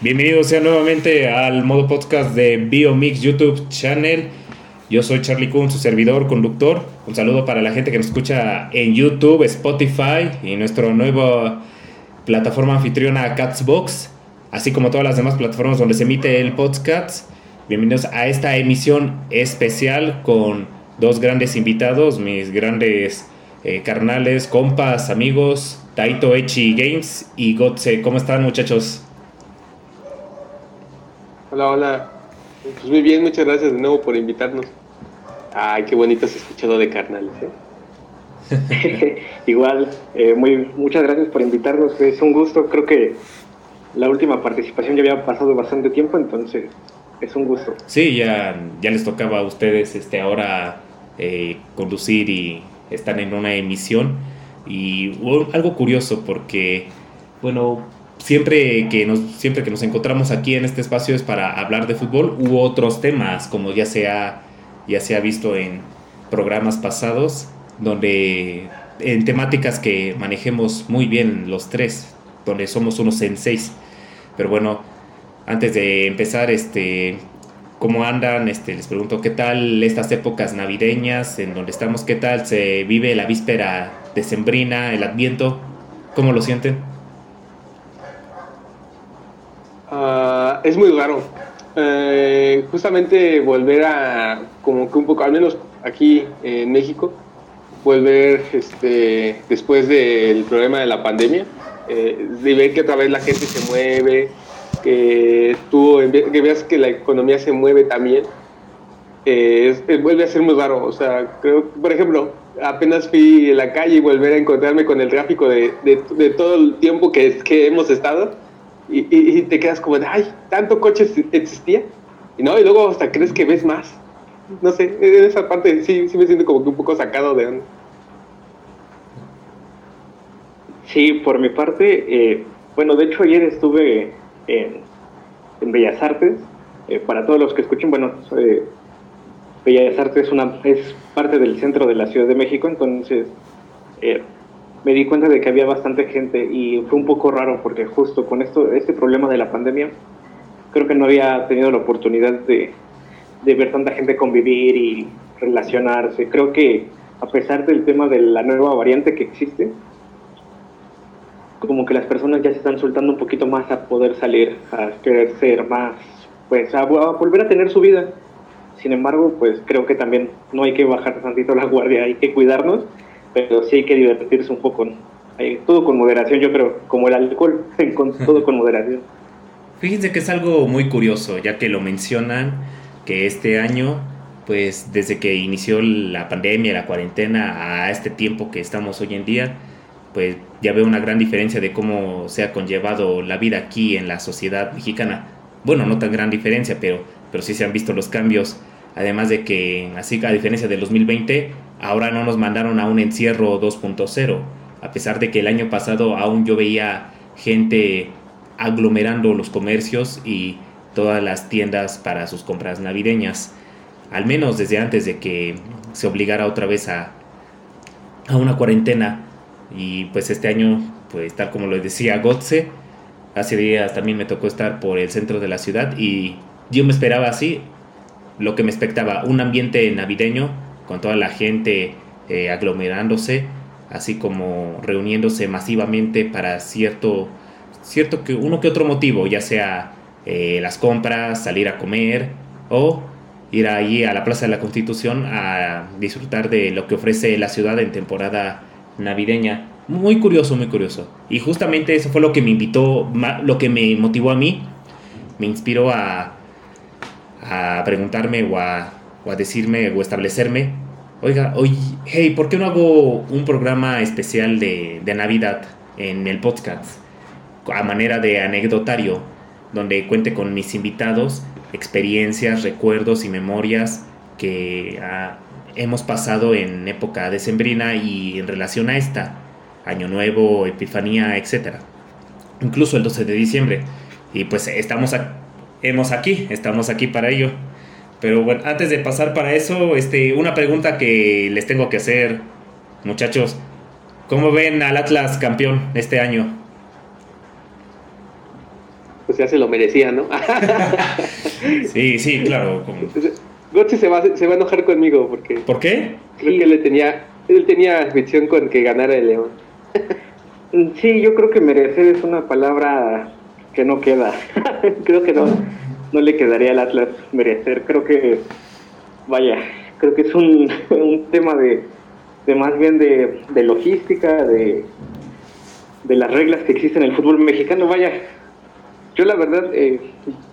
Bienvenidos sean nuevamente al modo podcast de Biomix YouTube Channel. Yo soy Charlie Kuhn, su servidor, conductor. Un saludo para la gente que nos escucha en YouTube, Spotify y nuestra nueva plataforma anfitriona Catsbox, así como todas las demás plataformas donde se emite el podcast. Bienvenidos a esta emisión especial con dos grandes invitados, mis grandes eh, carnales, compas, amigos, Taito Echi Games y Gotse. ¿Cómo están muchachos? Hola, hola. Pues muy bien, muchas gracias de nuevo por invitarnos. Ay, qué bonito se escuchado de carnales, ¿eh? Igual, eh, muy, muchas gracias por invitarnos. Es un gusto. Creo que la última participación ya había pasado bastante tiempo, entonces es un gusto. Sí, ya, ya les tocaba a ustedes este, ahora eh, conducir y están en una emisión. Y algo curioso porque, bueno, siempre que nos siempre que nos encontramos aquí en este espacio es para hablar de fútbol u otros temas como ya se ha ya se ha visto en programas pasados donde en temáticas que manejemos muy bien los tres donde somos unos seis. Pero bueno antes de empezar este cómo andan este les pregunto qué tal estas épocas navideñas en donde estamos qué tal se vive la víspera decembrina el adviento cómo lo sienten Ah, es muy raro. Eh, justamente volver a, como que un poco, al menos aquí en México, volver este, después del problema de la pandemia, eh, de ver que otra vez la gente se mueve, que tú que veas que la economía se mueve también, eh, vuelve a ser muy raro. O sea, creo por ejemplo, apenas fui a la calle y volver a encontrarme con el tráfico de, de, todo el tiempo que, que hemos estado y, te quedas como de, ay, tanto coche existía. Y no, y luego hasta crees que ves más. No sé, en esa parte sí, sí me siento como que un poco sacado de onda. Sí, por mi parte, eh, bueno, de hecho ayer estuve en, en Bellas Artes. Eh, para todos los que escuchen, bueno, eh, Bellas Artes es, una, es parte del centro de la Ciudad de México, entonces me di cuenta de que había bastante gente y fue un poco raro porque justo con esto, este problema de la pandemia, creo que no había tenido la oportunidad de, de ver tanta gente convivir y relacionarse. Creo que a pesar del tema de la nueva variante que existe, como que las personas ya se están soltando un poquito más a poder salir, a querer ser más, pues a, a volver a tener su vida. Sin embargo, pues creo que también no hay que bajar tantito la guardia, hay que cuidarnos pero sí hay que divertirse un poco. todo con moderación, yo creo, como el alcohol, con, todo con moderación. Fíjense que es algo muy curioso, ya que lo mencionan, que este año, pues desde que inició la pandemia, la cuarentena, a este tiempo que estamos hoy en día, pues ya veo una gran diferencia de cómo se ha conllevado la vida aquí en la sociedad mexicana. Bueno, no tan gran diferencia, pero, pero sí se han visto los cambios. Además de que, así a diferencia del 2020, ahora no nos mandaron a un encierro 2.0, a pesar de que el año pasado aún yo veía gente aglomerando los comercios y todas las tiendas para sus compras navideñas, al menos desde antes de que se obligara otra vez a, a una cuarentena. Y pues este año, pues tal como lo decía Gotze, hace días también me tocó estar por el centro de la ciudad y yo me esperaba así, lo que me expectaba, un ambiente navideño con toda la gente eh, aglomerándose, así como reuniéndose masivamente para cierto, cierto que uno que otro motivo, ya sea eh, las compras, salir a comer o ir ahí a la Plaza de la Constitución a disfrutar de lo que ofrece la ciudad en temporada navideña. Muy curioso, muy curioso. Y justamente eso fue lo que me invitó, lo que me motivó a mí, me inspiró a, a preguntarme o a o a decirme o establecerme, oiga, oye, hey, ¿por qué no hago un programa especial de, Navidad en el podcast? A manera de anecdotario, donde cuente con mis invitados experiencias, recuerdos y memorias que ah, hemos pasado en época decembrina y en relación a esta, Año Nuevo, Epifanía, etc. Incluso el 12 de diciembre. Y pues estamos hemos aquí, estamos aquí para ello. Pero bueno, antes de pasar para eso, este, una pregunta que les tengo que hacer, muchachos. ¿Cómo ven al Atlas campeón este año? pues ya se lo merecía, ¿no? sí, sí, claro. Gotze se va, se va a enojar conmigo porque... ¿Por qué? Creo que le tenía, él tenía visión con que ganara el León. sí, yo creo que merecer es una palabra que no queda. creo que no, no le quedaría al Atlas merecer. Creo que, vaya, creo que es un, un tema de, de, más bien de, de logística, de, de las reglas que existen en el fútbol mexicano. Vaya, yo la verdad, eh,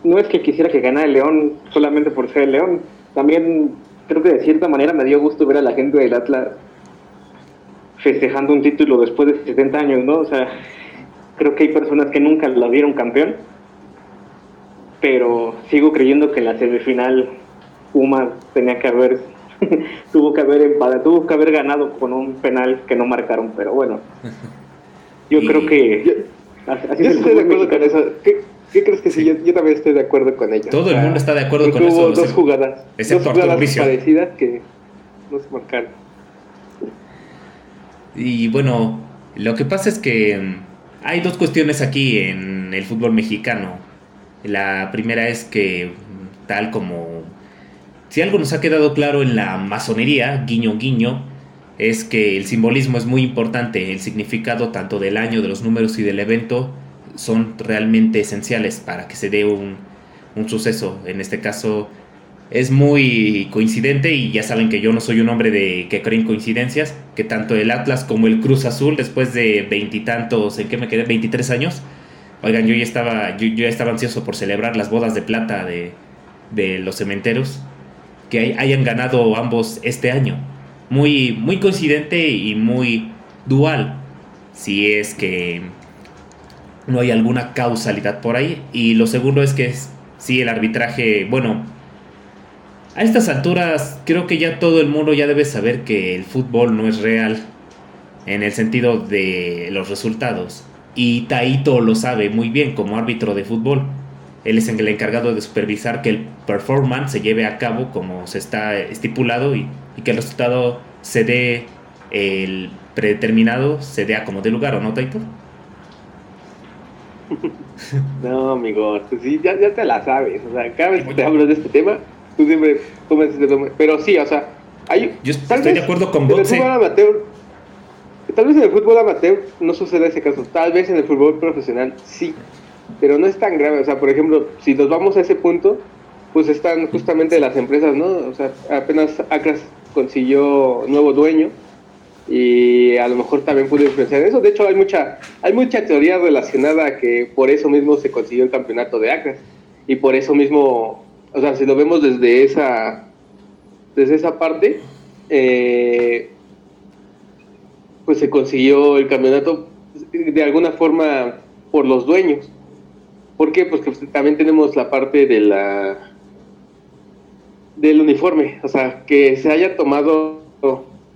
no es que quisiera que ganara el León solamente por ser el León. También creo que de cierta manera me dio gusto ver a la gente del Atlas festejando un título después de 70 años, ¿no? O sea, creo que hay personas que nunca la vieron campeón, pero sigo creyendo que en la semifinal Pumas tenía que haber tuvo que haber empatado, tuvo que haber ganado con un penal que no marcaron, pero bueno. Yo creo que así yo estoy de acuerdo con eso. ¿Qué, crees que sí? Yo, también estoy de acuerdo con ella. Todo el mundo está de acuerdo con eso. Hubo dos jugadas, excepto dos jugadas parecidas que no se marcaron. Y bueno, lo que pasa es que mm, hay dos cuestiones aquí en el fútbol mexicano. La primera es que, tal como si algo nos ha quedado claro en la masonería, guiño guiño, es que el simbolismo es muy importante, el significado tanto del año, de los números y del evento son realmente esenciales para que se dé un, un suceso. En este caso, es muy coincidente y ya saben que yo no soy un hombre de que creen coincidencias, que tanto el Atlas como el Cruz Azul después de veintitantos, ¿en qué me quedé? 23 años. Oigan, yo ya estaba yo, ya estaba ansioso por celebrar las bodas de plata de, de los cementeros que hayan ganado ambos este año. Muy muy coincidente y muy dual si es que no hay alguna causalidad por ahí y lo segundo es que sí el arbitraje, bueno, a estas alturas creo que ya todo el mundo ya debe saber que el fútbol no es real en el sentido de los resultados. Y Taito lo sabe muy bien como árbitro de fútbol. Él es el encargado de supervisar que el performance se lleve a cabo como se está estipulado y, que el resultado se dé el predeterminado, se dé a como de lugar, ¿o no, Taito? No, amigo, sí, ya, ya te la sabes. O sea, cada vez que te hablo de este tema, tú siempre Pero sí, o sea, hay. Yo estoy de acuerdo con vos. Tal vez en el fútbol amateur no suceda ese caso. Tal vez en el fútbol profesional sí. Pero no es tan grave. O sea, por ejemplo, si nos vamos a ese punto, pues están justamente las empresas, ¿no? O sea, apenas Acras consiguió nuevo dueño y a lo mejor también pudo influenciar eso. De hecho, hay mucha, hay mucha teoría relacionada a que por eso mismo se consiguió el campeonato de Acras y por eso mismo o sea, si lo vemos desde esa, desde esa parte, eh, pues se consiguió el campeonato de alguna forma por los dueños. ¿Por qué? Pues que también tenemos la parte de la del uniforme, o sea, que se haya tomado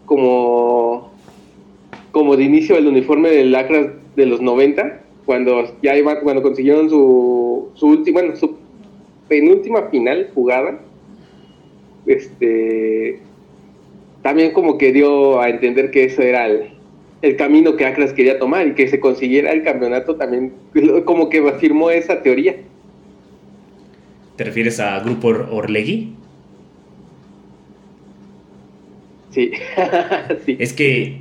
como como de inicio el uniforme del Acras de los 90, cuando ya iba, cuando consiguieron su, su último, bueno, su penúltima final jugada, este, también como que dio a entender que eso era el, camino que Acras quería tomar y que se consiguiera el campeonato también, como que afirmó esa teoría. ¿Te refieres a Grupo Orlegui? Sí. sí. Es que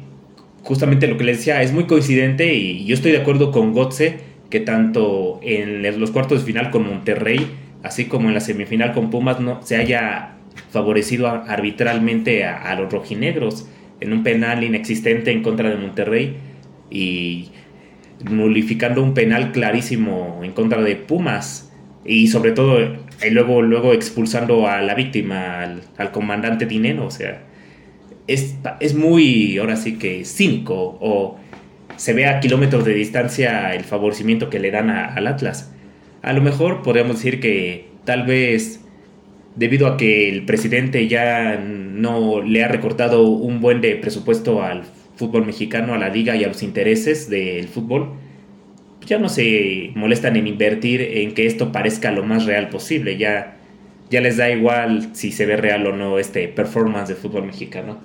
justamente lo que le decía es muy coincidente y yo estoy de acuerdo con Gotze que tanto en los cuartos de final con Monterrey así como en la semifinal con Pumas, no se haya favorecido arbitralmente a, los rojinegros en un penal inexistente en contra de Monterrey y nulificando un penal clarísimo en contra de Pumas y sobre todo y luego, luego expulsando a la víctima, al, comandante Dinero, o sea, es, es, muy, ahora sí que cínico o se ve a kilómetros de distancia el favorecimiento que le dan al Atlas. A lo mejor podríamos decir que tal vez debido a que el presidente ya no le ha recortado un buen de presupuesto al fútbol mexicano, a la liga y a los intereses del fútbol, ya no se molestan en invertir en que esto parezca lo más real posible. Ya, ya les da igual si se ve real o no este performance de fútbol mexicano.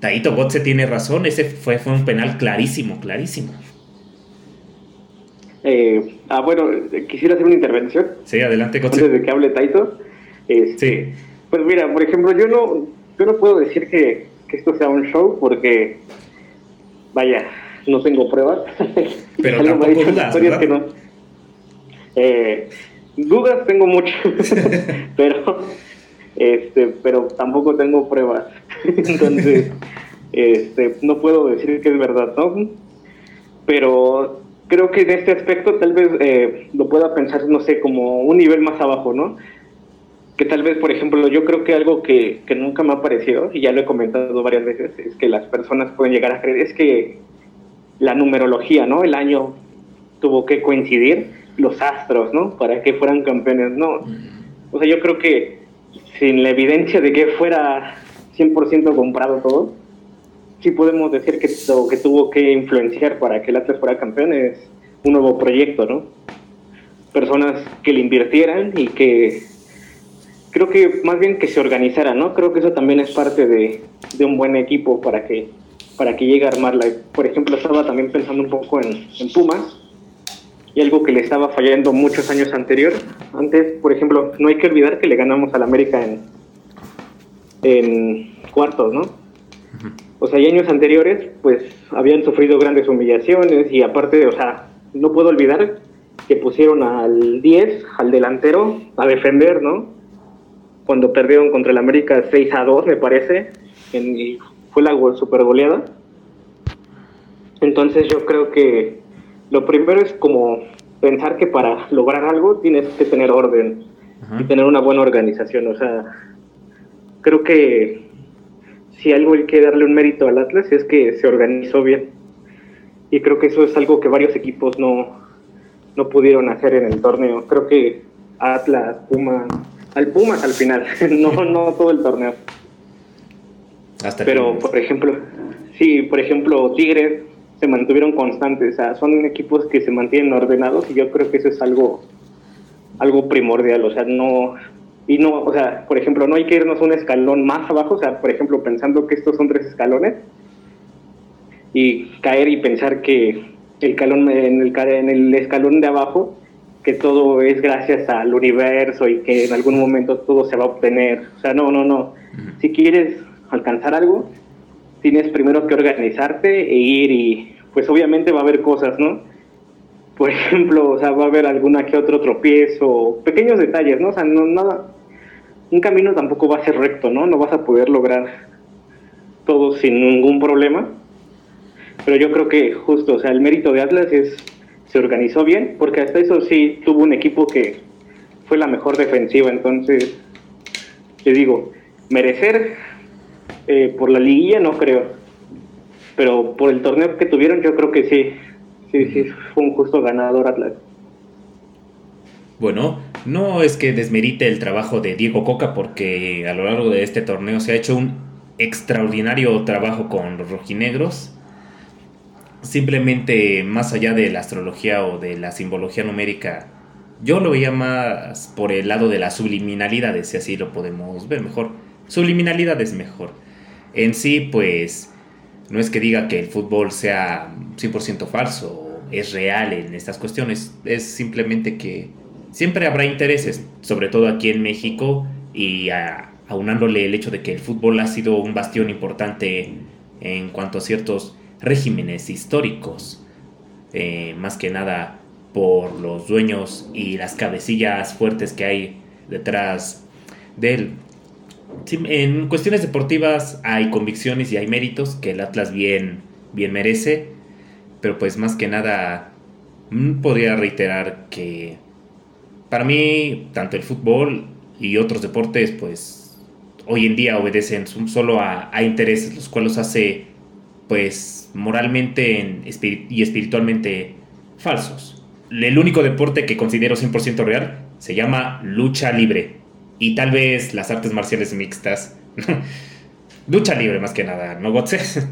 Taito Gotze tiene razón, ese fue, fue un penal clarísimo, clarísimo. Eh, ah, bueno, quisiera hacer una intervención. Sí, adelante, Antes de que hable Taito. Este, sí. Pues mira, por ejemplo, yo no, yo no puedo decir que, que esto sea un show porque, vaya, no tengo pruebas. Pero tampoco dudas, que no. Eh, dudas tengo muchas, pero, este, pero tampoco tengo pruebas. Entonces, este, no puedo decir que es verdad, ¿no? Pero creo que en este aspecto tal vez eh, lo pueda pensar, no sé, como un nivel más abajo, ¿no? Que tal vez, por ejemplo, yo creo que algo que, que nunca me ha parecido, y ya lo he comentado varias veces, es que las personas pueden llegar a creer, es que la numerología, ¿no? El año tuvo que coincidir, los astros, ¿no? Para que fueran campeones, ¿no? O sea, yo creo que sin la evidencia de que fuera 100% comprado todo, sí podemos decir que lo que tuvo que influenciar para que el Atlas fuera campeón es un nuevo proyecto, ¿no? Personas que le invirtieran y que creo que más bien que se organizaran, ¿no? Creo que eso también es parte de, de un buen equipo para que para que llegue a armarla. Por ejemplo, estaba también pensando un poco en, en Pumas y algo que le estaba fallando muchos años anterior. Antes, por ejemplo, no hay que olvidar que le ganamos al América en, en cuartos, ¿no? O sea, y años anteriores, pues habían sufrido grandes humillaciones y aparte, o sea, no puedo olvidar que pusieron al 10, al delantero, a defender, ¿no? Cuando perdieron contra el América 6 a 2, me parece, y fue la super goleada. Entonces yo creo que lo primero es como pensar que para lograr algo tienes que tener orden y tener una buena organización. O sea, creo que si algo hay que darle un mérito al Atlas es que se organizó bien. Y creo que eso es algo que varios equipos no, no pudieron hacer en el torneo. Creo que Atlas, Pumas, al Pumas al final, no, no todo el torneo. Pero, por ejemplo, sí, por ejemplo, Tigres se mantuvieron constantes, o sea, son equipos que se mantienen ordenados y yo creo que eso es algo, algo primordial, o sea, no, y no, o sea, por ejemplo, no hay que irnos un escalón más abajo, o sea, por ejemplo, pensando que estos son tres escalones y caer y pensar que el escalón en el, en el escalón de abajo, que todo es gracias al universo y que en algún momento todo se va a obtener, o sea, no, no, no, si quieres alcanzar algo, tienes primero que organizarte e ir y pues obviamente va a haber cosas, ¿no? Por ejemplo, o sea, va a haber alguna que otro tropiezo, pequeños detalles, ¿no? O sea, no, nada, un camino tampoco va a ser recto, ¿no? No vas a poder lograr todo sin ningún problema. Pero yo creo que justo, o sea, el mérito de Atlas es se organizó bien, porque hasta eso sí tuvo un equipo que fue la mejor defensiva, entonces, te digo, merecer eh, por la liguilla no creo. Pero por el torneo que tuvieron yo creo que sí. Sí, sí, fue un justo ganador Atlas. Bueno, no es que desmerite el trabajo de Diego Coca porque a lo largo de este torneo se ha hecho un extraordinario trabajo con los rojinegros. Simplemente más allá de la astrología o de la simbología numérica, yo lo veía más por el lado de la subliminalidad, si así lo podemos ver mejor. Subliminalidad es mejor. En sí, pues, no es que diga que el fútbol sea 100% falso, es real en estas cuestiones, es simplemente que siempre habrá intereses, sobre todo aquí en México, y aunándole el hecho de que el fútbol ha sido un bastión importante en cuanto a ciertos regímenes históricos, eh, más que nada por los dueños y las cabecillas fuertes que hay detrás de él. En cuestiones deportivas hay convicciones y hay méritos que el Atlas bien, bien merece, pero pues más que nada mm, podría reiterar que para mí tanto el fútbol y otros deportes pues hoy en día obedecen solo a, intereses, los cuales hace pues moralmente y espiritualmente falsos. El único deporte que considero 100% real se llama lucha libre y tal vez las artes marciales mixtas. Lucha libre más que nada, ¿no, Gotze?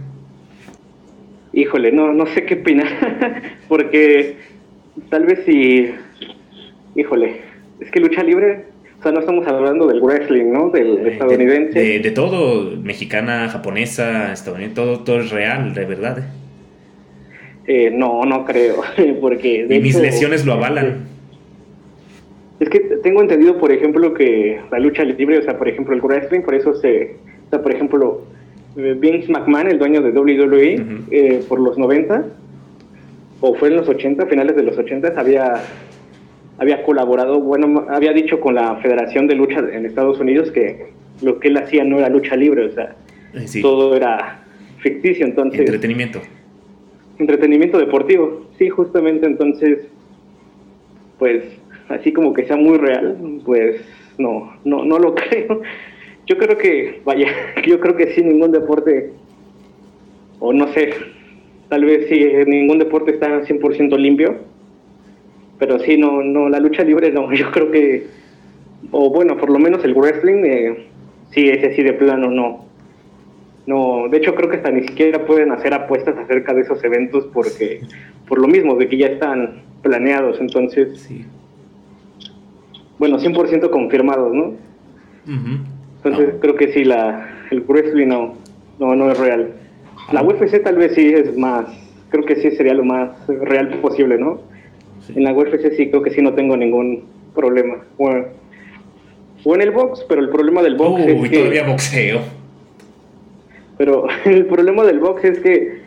Híjole, no, no sé qué opinar, porque tal vez si, híjole, es que lucha libre, o sea, no estamos hablando del wrestling, ¿no? Del estadounidense. De, todo, mexicana, japonesa, estadounidense, todo, todo es real, de verdad. Eh, no, no creo, porque... y mis lesiones lo avalan. Es que tengo entendido, por ejemplo, que la lucha libre, o sea, por ejemplo, el wrestling, por eso se... O sea, por ejemplo, eh, Vince McMahon, el dueño de WWE, eh, por los 90, o fue en los 80, finales de los 80, había, había colaborado, bueno, había dicho con la Federación de Lucha en Estados Unidos que lo que él hacía no era lucha libre, o sea, todo era ficticio, entonces... Entretenimiento. Entretenimiento deportivo, sí, justamente, entonces, pues, así como que sea muy real, pues, no, no, no lo creo. Yo creo que, vaya, yo creo que sí, ningún deporte, o no sé, tal vez sí, ningún deporte está 100% limpio, pero sí, no, no, la lucha libre no, yo creo que, o bueno, por lo menos el wrestling, eh, sí, ese sí de plano no, no, de hecho creo que hasta ni siquiera pueden hacer apuestas acerca de esos eventos porque por lo mismo de que ya están planeados, entonces sí. bueno, 100% confirmados, ¿no? Entonces creo que sí la el wrestling no no no es real. La UFC tal vez sí es más, creo que sí sería lo más real posible, ¿no? En la UFC sí creo que sí no tengo ningún problema. Bueno, o en el box, pero el problema del box es que todavía boxeo pero el problema del box es que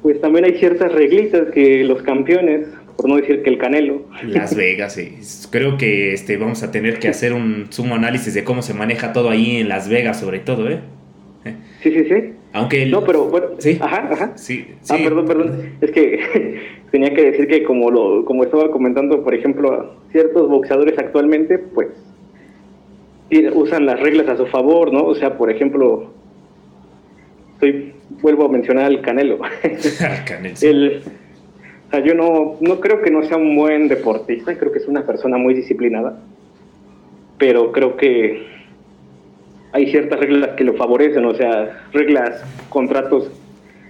pues también hay ciertas reglitas que los campeones, por no decir que el Canelo. Las Vegas, sí. Creo que este vamos a tener que hacer un sumo análisis de cómo se maneja todo ahí en Las Vegas, sobre todo, ¿eh? Sí, sí, sí. Aunque No, pero bueno, ¿Sí? Ajá, ajá. Sí, Ah, perdón, perdón. Es que tenía que decir que como lo como estaba comentando, por ejemplo, ciertos boxeadores actualmente, pues usan las reglas a su favor, ¿no? O sea, por ejemplo, vuelvo a mencionar al Canelo. Canelo. o sea, yo no, no creo que no sea un buen deportista, creo que es una persona muy disciplinada, pero creo que hay ciertas reglas que lo favorecen, o sea, reglas, contratos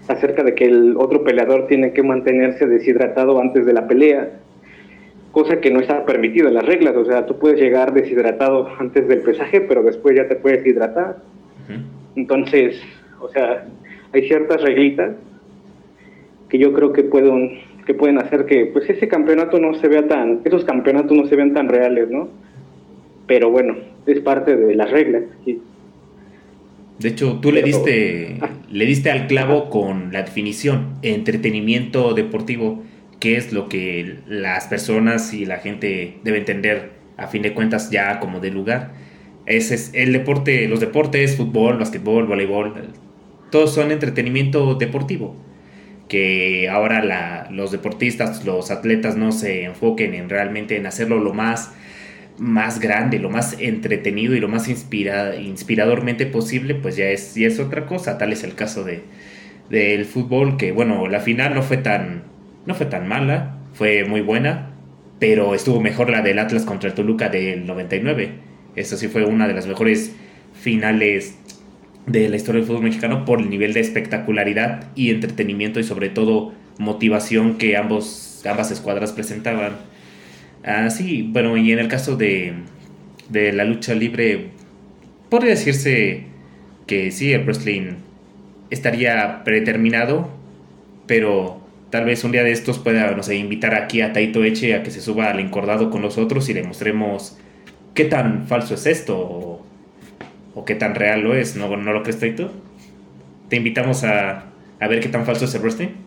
acerca de que el otro peleador tiene que mantenerse deshidratado antes de la pelea, cosa que no está permitido en las reglas, o sea, tú puedes llegar deshidratado antes del pesaje, pero después ya te puedes hidratar. Entonces, o sea, hay ciertas reglitas que yo creo que pueden, que pueden hacer que pues ese campeonato no se vea tan, esos campeonatos no se vean tan reales, ¿no? Pero bueno, es parte de las reglas. De hecho, tú le diste, ah. le diste al clavo con la definición, entretenimiento deportivo, que es lo que las personas y la gente debe entender a fin de cuentas ya como de lugar. Ese es el deporte, los deportes, fútbol, básquetbol, voleibol, todos son entretenimiento deportivo. Que ahora los deportistas, los atletas no se enfoquen en realmente en hacerlo lo más, más grande, lo más entretenido y lo más inspiradormente posible, pues ya es, es otra cosa. Tal es el caso de, del fútbol, que bueno, la final no fue tan, no fue tan mala, fue muy buena, pero estuvo mejor la del Atlas contra el Toluca del 99. Eso sí fue una de las mejores finales de la historia del fútbol mexicano por el nivel de espectacularidad y entretenimiento y sobre todo motivación que ambos, ambas escuadras presentaban. Ah, bueno, y en el caso de, de la lucha libre, podría decirse que sí, el wrestling estaría predeterminado, pero tal vez un día de estos pueda, no sé, invitar aquí a Taito Eche a que se suba al encordado con nosotros y le mostremos qué tan falso es esto o qué tan real lo es, ¿no, ¿no lo crees tú? Te invitamos a, a ver qué tan falso es el wrestling.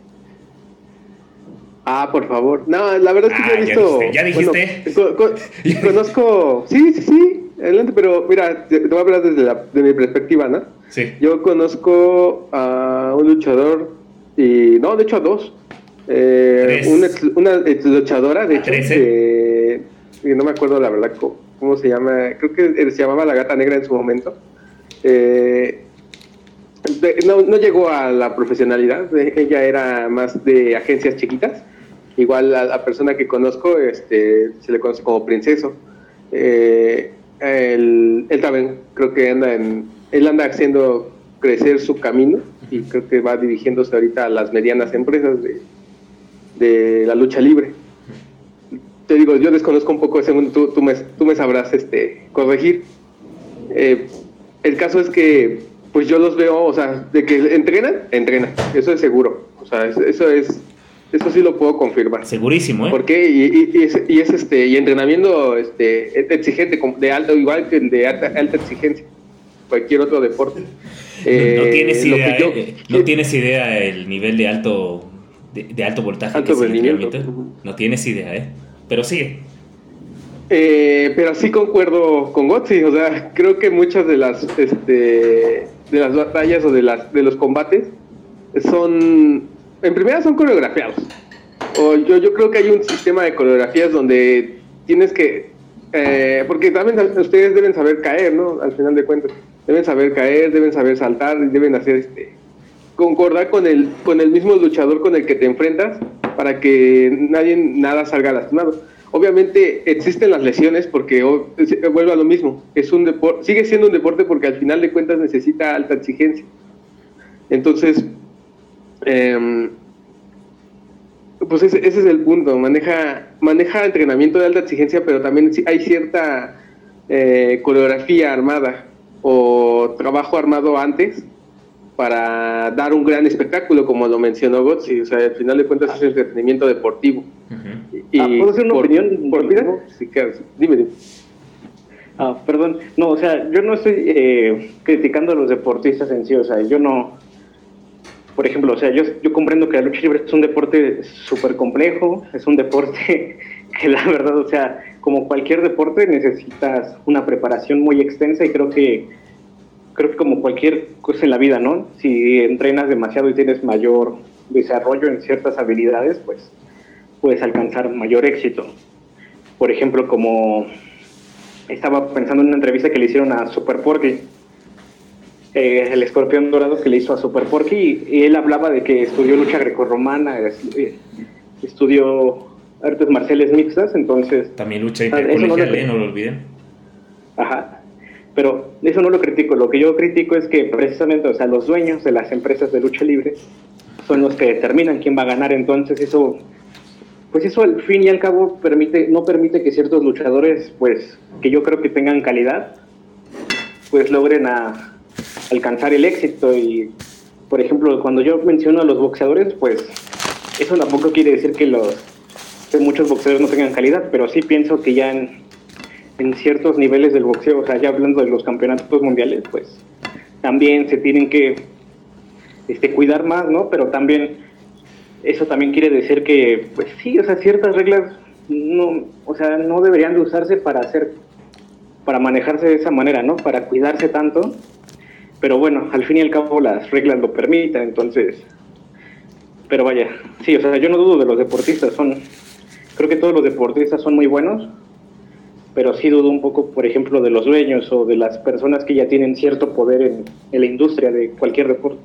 Ah, por favor. No, la verdad es que yo he ah, visto. Ya dijiste. conozco. Sí, sí, sí. Adelante, pero mira, te, voy a hablar desde la, de mi perspectiva, ¿no? Sí. Yo conozco a un luchador y. No, de hecho a dos. Eh, una, una luchadora, de hecho. Que, no me acuerdo la verdad ¿cómo se llama? Creo que se llamaba La Gata Negra en su momento. Eh, no, no, llegó a la profesionalidad, ella era más de agencias chiquitas. Igual a la persona que conozco este, se le conoce como princeso. Eh, él, también creo que anda en, él anda haciendo crecer su camino y creo que va dirigiéndose ahorita a las medianas empresas de, de la lucha libre te digo, yo desconozco un poco ese mundo, tú, tú, me, tú me sabrás este, corregir. Eh, el caso es que, pues yo los veo, o sea, de que entrenan, entrenan, eso es seguro. O sea, eso es Eso sí lo puedo confirmar. Segurísimo, ¿eh? Porque y, y, es, y es, este y entrenamiento este exigente de alto igual que el de alta, alta exigencia cualquier otro deporte. Eh, no, tienes idea, eh, no tienes idea el nivel de alto de, alto voltaje alto rendimiento. No tienes idea, ¿eh? Pero sí. Eh, pero sí concuerdo con Gotzi, o sea, creo que muchas de las este de las batallas o de las de los combates son en primera son coreografiados. O yo, yo creo que hay un sistema de coreografías donde tienes que eh, porque también ustedes deben saber caer, ¿no? Al final de cuentas, deben saber caer, deben saber saltar, deben hacer este concordar con el con el mismo luchador con el que te enfrentas para que nadie nada salga lastimado. Obviamente existen las lesiones porque vuelve a lo mismo, es un deporte, sigue siendo un deporte porque al final de cuentas necesita alta exigencia. Entonces, eh, pues ese, es el punto, maneja, maneja entrenamiento de alta exigencia, pero también hay cierta eh, coreografía armada o trabajo armado antes para dar un gran espectáculo, como lo mencionó Gotzi, o sea, al final de cuentas es entretenimiento deportivo. y ah, ¿Puedo hacer una opinión? Por, sí, dime, dime. Ah, perdón, no, o sea, yo no estoy eh, criticando a los deportistas en sí, o sea, yo no, por ejemplo, o sea, yo, yo comprendo que la lucha libre es un deporte súper complejo, es un deporte que la verdad, o sea, como cualquier deporte necesitas una preparación muy extensa y creo que creo que como cualquier cosa en la vida, ¿no? Si entrenas demasiado y tienes mayor desarrollo en ciertas habilidades, pues puedes alcanzar mayor éxito. Por ejemplo, como estaba pensando en una entrevista que le hicieron a Super Porky, eh, el escorpión dorado que le hizo a Super Porky, y, él hablaba de que estudió lucha grecorromana, eh, estudió artes marciales mixtas, entonces... También lucha intercolegial, no, no lo olviden. Ajá, pero eso no lo critico, lo que yo critico es que precisamente, o sea, los dueños de las empresas de lucha libre son los que determinan quién va a ganar, entonces eso pues eso al fin y al cabo permite no permite que ciertos luchadores pues que yo creo que tengan calidad pues logren a, alcanzar el éxito y, por ejemplo, cuando yo menciono a los boxeadores, pues eso tampoco quiere decir que los muchos boxeadores no tengan calidad, pero sí pienso que ya en, en ciertos niveles del boxeo, o sea, ya hablando de los campeonatos mundiales, pues también se tienen que este, cuidar más, ¿no? Pero también eso también quiere decir que, pues sí, o sea, ciertas reglas no, o sea, no deberían de usarse para hacer, para manejarse de esa manera, ¿no? Para cuidarse tanto pero bueno, al fin y al cabo las reglas lo permiten, entonces, pero vaya, sí, o sea, yo no dudo de los deportistas, son, creo que todos los deportistas son muy buenos, pero sí dudo un poco, por ejemplo, de los dueños o de las personas que ya tienen cierto poder en, la industria de cualquier deporte.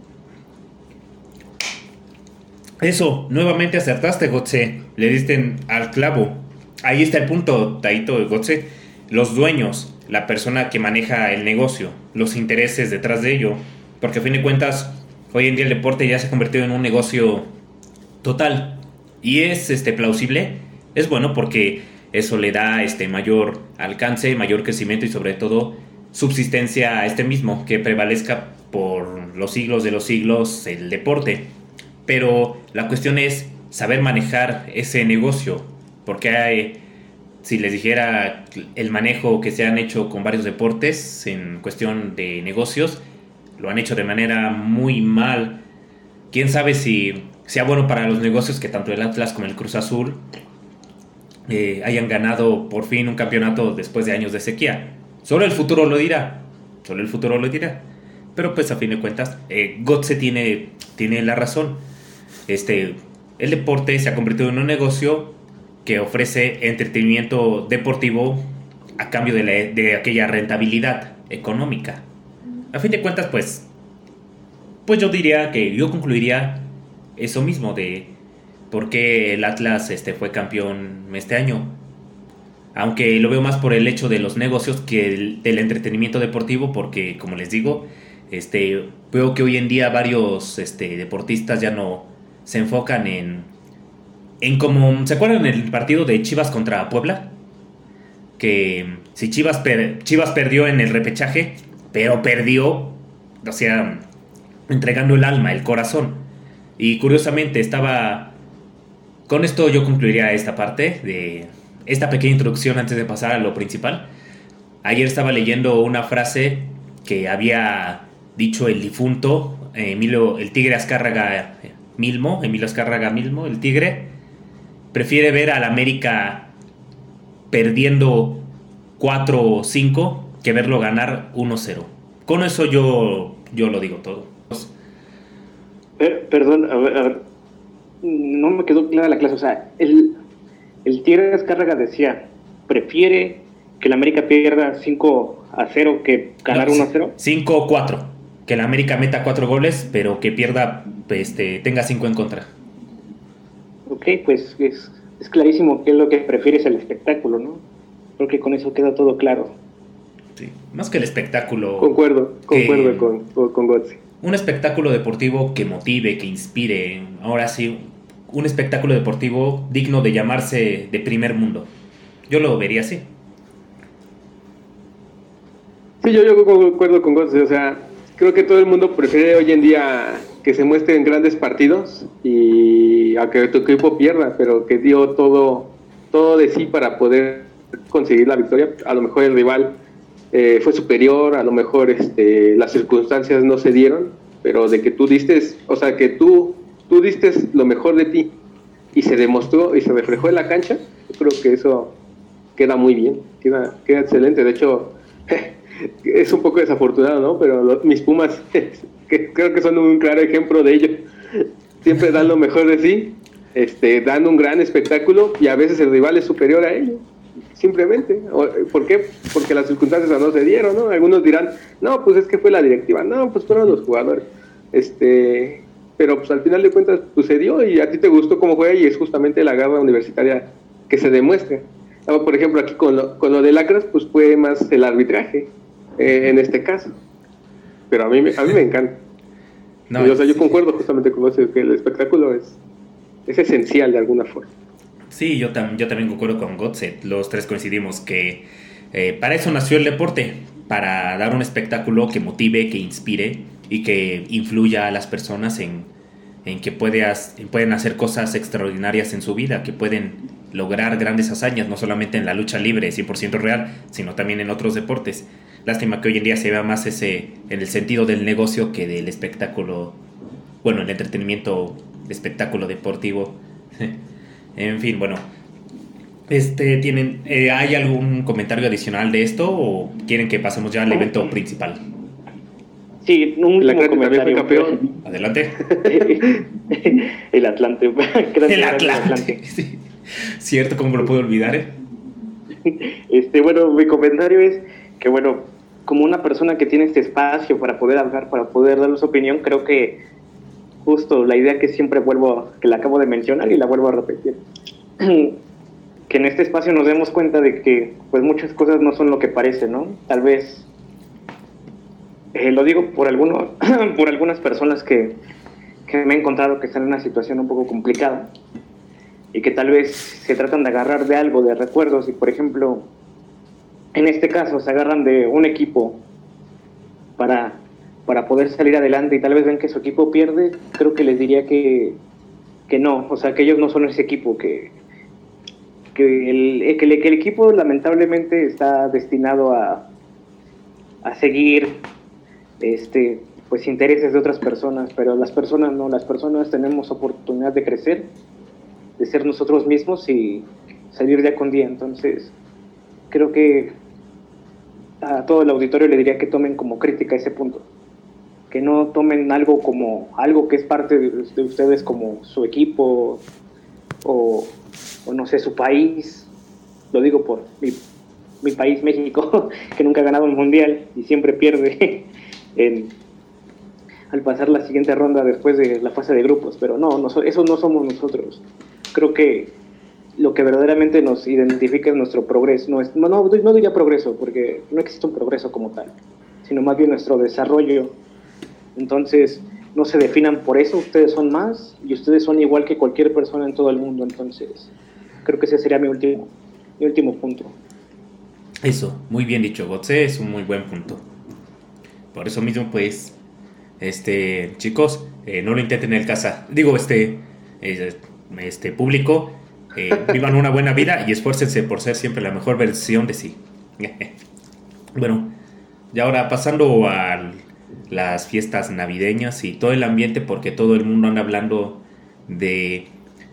Eso, nuevamente acertaste, Gotze. Le diste al clavo. Ahí está el punto, Taito, Gotze. Los dueños la persona que maneja el negocio, los intereses detrás de ello. Porque a fin de cuentas, hoy en día el deporte ya se ha convertido en un negocio total. Y es este, plausible, es bueno porque eso le da este, mayor alcance, mayor crecimiento y sobre todo subsistencia a este mismo, que prevalezca por los siglos de los siglos el deporte. Pero la cuestión es saber manejar ese negocio, porque hay si les dijera el manejo que se han hecho con varios deportes en cuestión de negocios, lo han hecho de manera muy mal. Quién sabe si sea bueno para los negocios que tanto el Atlas como el Cruz Azul eh, hayan ganado por fin un campeonato después de años de sequía. Solo el futuro lo dirá. Solo el futuro lo dirá. Pero pues a fin de cuentas, eh, Gotze tiene, tiene la razón. Este, el deporte se ha convertido en un negocio que ofrece entretenimiento deportivo a cambio de, aquella rentabilidad económica. A fin de cuentas, pues, pues yo diría que yo concluiría eso mismo de por qué el Atlas este, fue campeón este año. Aunque lo veo más por el hecho de los negocios que del entretenimiento deportivo, porque como les digo, este, veo que hoy en día varios este, deportistas ya no se enfocan en en como, ¿se acuerdan el partido de Chivas contra Puebla? Que si Chivas, Chivas perdió en el repechaje, pero perdió, o sea, entregando el alma, el corazón. Y curiosamente estaba con esto yo concluiría esta parte de esta pequeña introducción antes de pasar a lo principal. Ayer estaba leyendo una frase que había dicho el difunto Emilio, el tigre Azcárraga Milmo, Emilio Azcárraga Milmo, el tigre, prefiere ver al América perdiendo 4 o 5 que verlo ganar 1-0. Con eso yo, yo lo digo todo. perdón, a ver, no me quedó clara la clase. O sea, el, el Tigre Azcárraga decía, prefiere que el América pierda 5 a 0 que ganar 1 a 0. 5 4. Que el América meta 4 goles, pero que pierda, este, tenga 5 en contra. Ok, pues es, es clarísimo que es lo que prefiere es el espectáculo, ¿no? Creo que con eso queda todo claro. Sí, más que el espectáculo. Concuerdo, concuerdo con, con Gotzi. Un espectáculo deportivo que motive, que inspire. Ahora sí, un espectáculo deportivo digno de llamarse de primer mundo. Yo lo vería así. Sí, yo, yo concuerdo con Gotzi. O sea, creo que todo el mundo prefiere hoy en día que se muestren grandes partidos y a que tu equipo pierda, pero que dio todo, todo de sí para poder conseguir la victoria. A lo mejor el rival eh, fue superior, a lo mejor este, las circunstancias no se dieron, pero de que tú diste, o sea, que tú, tú diste lo mejor de ti y se demostró y se reflejó en la cancha, yo creo que eso queda muy bien, queda, queda excelente. De hecho, es un poco desafortunado, ¿no? Pero mis Pumas que creo que son un claro ejemplo de ello. Siempre dan lo mejor de sí, este, dan un gran espectáculo y a veces el rival es superior a ellos simplemente. ¿Por qué? Porque las circunstancias no se dieron, ¿no? Algunos dirán, no, pues es que fue la directiva, no, pues fueron los jugadores. Este, pero pues al final de cuentas sucedió y a ti te gustó cómo fue y es justamente la garra universitaria que se demuestra. Por ejemplo, aquí con lo, con lo de Lacras, pues fue más el arbitraje eh, en este caso. Pero a mí, a mí me encanta. No, yo, yo concuerdo justamente con eso, que el espectáculo es, es esencial de alguna forma. Sí, yo, yo también concuerdo con Gotset. Los tres coincidimos que eh, para eso nació el deporte, para dar un espectáculo que motive, que inspire y que influya a las personas en, que pueden hacer cosas extraordinarias en su vida, que pueden lograr grandes hazañas, no solamente en la lucha libre 100% real, sino también en otros deportes. Lástima que hoy en día se vea más ese en el sentido del negocio que del espectáculo, bueno, el entretenimiento, el espectáculo deportivo. En fin, bueno. Este, ¿tienen, eh, ¿Hay algún comentario adicional de esto o quieren que pasemos ya al evento principal? Sí, un último comentario. campeón. Adelante. el Atlante. el Atlante. Cierto, ¿cómo lo puedo olvidar? Eh? Este, bueno, mi comentario es que, bueno, como una persona que tiene este espacio para poder hablar, para poder dar su opinión, creo que justo la idea que siempre vuelvo, que la acabo de mencionar y la vuelvo a repetir, que en este espacio nos demos cuenta de que pues muchas cosas no son lo que parece, ¿no? Tal vez, eh, lo digo por, algunos, por algunas personas que, que me he encontrado que están en una situación un poco complicada y que tal vez se tratan de agarrar de algo, de recuerdos, y por ejemplo, en este caso se agarran de un equipo para para poder salir adelante y tal vez ven que su equipo pierde, creo que les diría que, que no, o sea, que ellos no son ese equipo, que, el, eh, que, el, que el equipo lamentablemente está destinado a, a seguir este, pues intereses de otras personas, pero las personas no, las personas tenemos oportunidad de crecer, de ser nosotros mismos y salir día con día, entonces creo que a todo el auditorio le diría que tomen como crítica ese punto que no tomen algo como algo que es parte de, ustedes como su equipo o, no sé, su país. Lo digo por mi, mi, país, México, que nunca ha ganado un mundial y siempre pierde al pasar la siguiente ronda después de la fase de grupos. Pero no, no, eso no somos nosotros. Creo que lo que verdaderamente nos identifica es nuestro progreso. No, es, no, no, diría progreso, porque no existe un progreso como tal, sino más bien nuestro desarrollo entonces, no se definan por eso, ustedes son más y ustedes son igual que cualquier persona en todo el mundo. Entonces, creo que ese sería mi último, mi último punto. Eso, muy bien dicho, Gotze, es un muy buen punto. Por eso mismo, pues, este, chicos, eh, no lo intenten en el casa. Digo, este, eh, este público, eh, vivan una buena vida y esfuércense por ser siempre la mejor versión de sí. bueno, y ahora pasando a las fiestas navideñas y todo el ambiente, porque todo el mundo anda hablando de,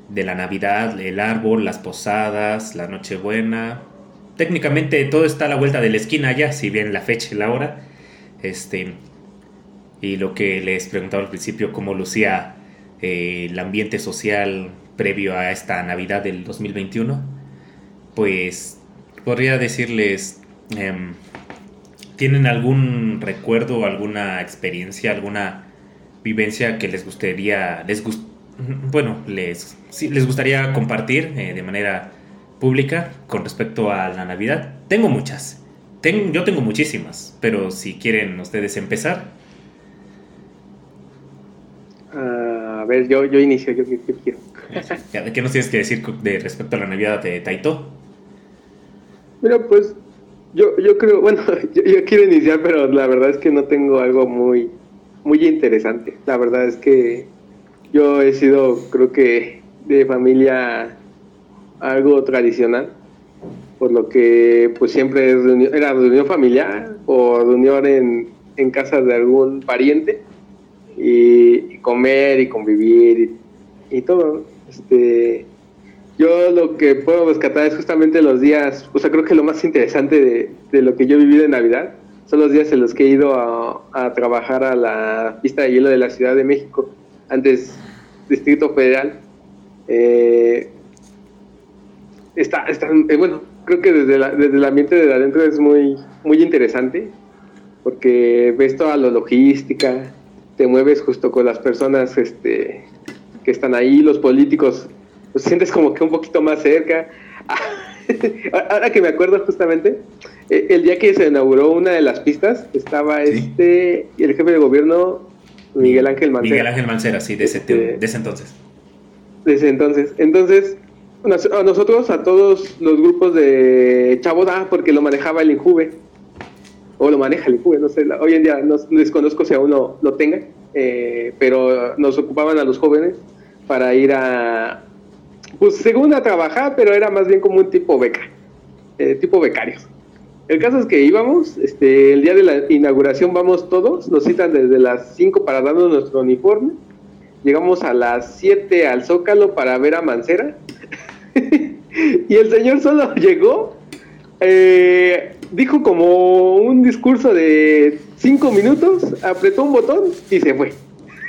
de la Navidad, el árbol, las posadas, la Nochebuena. Técnicamente todo está a la vuelta de la esquina ya, si bien la fecha y la hora. Este, y lo que les preguntaba al principio, cómo lucía eh, el ambiente social previo a esta Navidad del 2021, pues podría decirles, em, ¿tienen algún recuerdo, alguna experiencia, alguna vivencia que les gustaría, les bueno, les, les gustaría compartir eh, de manera pública con respecto a la Navidad? Tengo muchas. yo tengo muchísimas, pero si quieren ustedes empezar, a ver, yo, yo inicio, yo, quiero. ¿Qué nos tienes que decir de respecto a la Navidad de Taito? Mira, pues yo, yo creo, bueno, yo, quiero iniciar, pero la verdad es que no tengo algo muy, muy interesante. La verdad es que yo he sido, creo que, de familia algo tradicional, por lo que pues siempre era reunión familiar o reunión en, en casa de algún pariente y, comer y convivir y, todo. Este, yo lo que puedo rescatar es justamente los días, o sea, creo que lo más interesante de, lo que yo he vivido en Navidad son los días en los que he ido a, trabajar a la pista de hielo de la Ciudad de México, antes Distrito Federal. Eh, está, está eh, bueno, creo que desde, desde el ambiente de adentro es muy, muy interesante, porque ves toda la logística, te mueves justo con las personas este, que están ahí, los políticos, los sientes como que un poquito más cerca. Ahora que me acuerdo justamente, e, el día que se inauguró una de las pistas, estaba este y el jefe de gobierno, Miguel Ángel Mancera. Miguel Ángel Mancera, sí, de ese, este, de ese entonces. De ese entonces. Entonces, a nosotros, a todos los grupos de chavos, ah, porque lo manejaba el Injuve o lo maneja el IQV, no sé, hoy en día no, desconozco si aún lo, lo tenga, eh, pero nos ocupaban a los jóvenes para ir a, pues según a trabajar, pero era más bien como un tipo beca, eh, tipo becarios. El caso es que íbamos, este, el día de la inauguración vamos todos, nos citan desde las 5 para darnos nuestro uniforme, llegamos a las 7 al Zócalo para ver a Mancera, y el señor solo llegó, eh, dijo como un discurso de cinco minutos, apretó un botón y se fue.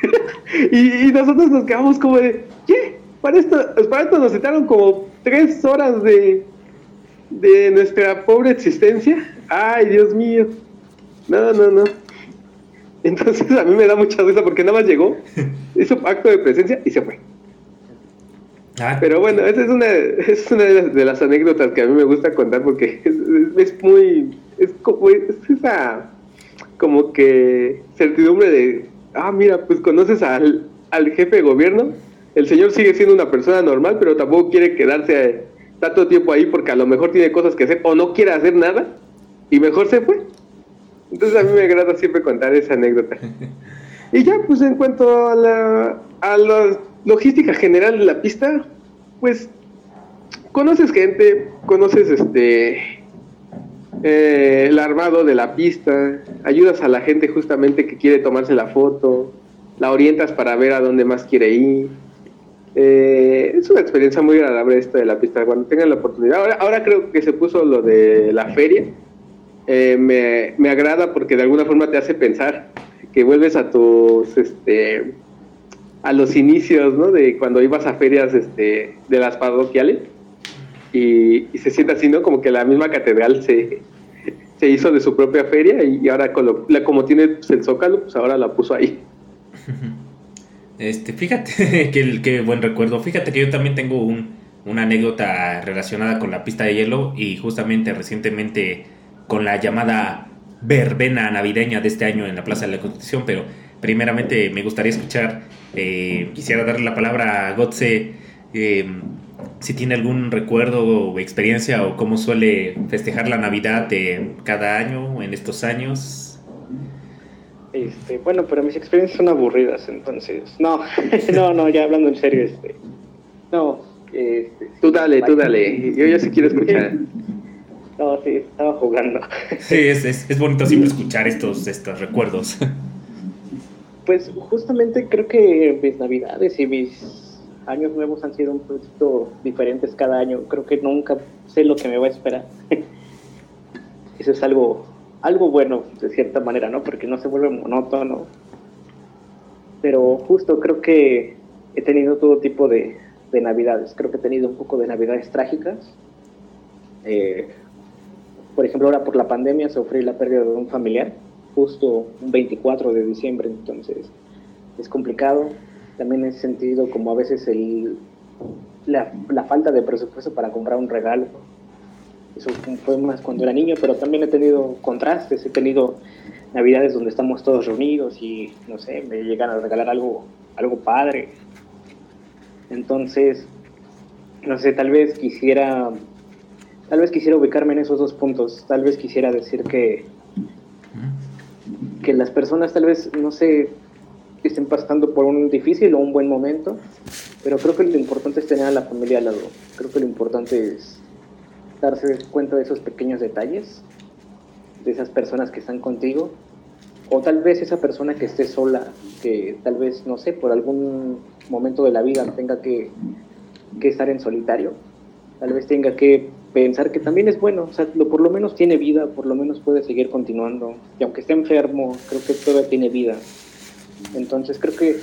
y, nosotros nos quedamos como de, ¿qué? Para esto, pues para esto nos citaron como tres horas de, de nuestra pobre existencia. Ay, Dios mío. No, no, no. Entonces a mí me da mucha risa porque nada más llegó, hizo acto de presencia y se fue. Ah. Pero bueno, esa es una, es una de, las, anécdotas que a mí me gusta contar porque es, muy, es como, es esa como que certidumbre de, ah, mira, pues conoces al, al jefe de gobierno, el señor sigue siendo una persona normal, pero tampoco quiere quedarse tanto tiempo ahí porque a lo mejor tiene cosas que hacer o no quiere hacer nada y mejor se fue. Entonces a mí me agrada siempre contar esa anécdota. Y ya, pues en cuanto a la, a la logística general de la pista, pues conoces gente, conoces este eh, el armado de la pista, ayudas a la gente justamente que quiere tomarse la foto, la orientas para ver a dónde más quiere ir. Eh, es una experiencia muy agradable esto de la pista, cuando tengan la oportunidad. Ahora, ahora creo que se puso lo de la feria. Eh, me, me agrada porque de alguna forma te hace pensar que vuelves a tus este a los inicios, ¿no? De cuando ibas a ferias este, de las parroquiales y, se siente así, ¿no? Como que la misma catedral se, se hizo de su propia feria y, ahora como tiene pues, el zócalo, pues ahora la puso ahí. Este, fíjate que, que buen recuerdo. Fíjate que yo también tengo un, una anécdota relacionada con la pista de hielo y justamente recientemente con la llamada verbena navideña de este año en la Plaza de la Constitución, pero primeramente me gustaría escuchar, eh, quisiera darle la palabra a Gotze, eh, si tiene algún recuerdo o experiencia o cómo suele festejar la Navidad de cada año en estos años. Este, bueno, pero mis experiencias son aburridas, entonces, no, no, no, ya hablando en serio, este, No, este, tú dale, tú dale. Yo ya sí quiero escuchar. No, sí, estaba jugando. Sí, es, es, bonito siempre escuchar estos, estos recuerdos. Pues justamente creo que mis navidades y mis años nuevos han sido un poquito diferentes cada año. Creo que nunca sé lo que me va a esperar. Eso es algo, algo bueno, de cierta manera, ¿no? Porque no se vuelve monótono. Pero justo creo que he tenido todo tipo de, de navidades. Creo que he tenido un poco de navidades trágicas. Eh, por ejemplo, ahora por la pandemia sufrí la pérdida de un familiar, justo un 24 de diciembre, entonces es complicado. También he sentido como a veces el, la, la falta de presupuesto para comprar un regalo. Eso fue más cuando era niño, pero también he tenido contrastes, he tenido navidades donde estamos todos reunidos y, no sé, me llegan a regalar algo, algo padre. Entonces, no sé, tal vez quisiera tal vez quisiera ubicarme en esos dos puntos. Tal vez quisiera decir que, que las personas tal vez, no sé, estén pasando por un difícil o un buen momento, pero creo que lo importante es tener a la familia al lado. Creo que lo importante es darse cuenta de esos pequeños detalles, de esas personas que están contigo, o tal vez esa persona que esté sola, que tal vez, no sé, por algún momento de la vida tenga que, que estar en solitario, tal vez tenga que pensar que también es bueno, o sea, lo, por lo menos tiene vida, por lo menos puede seguir continuando, y aunque esté enfermo, creo que todavía tiene vida. Entonces creo que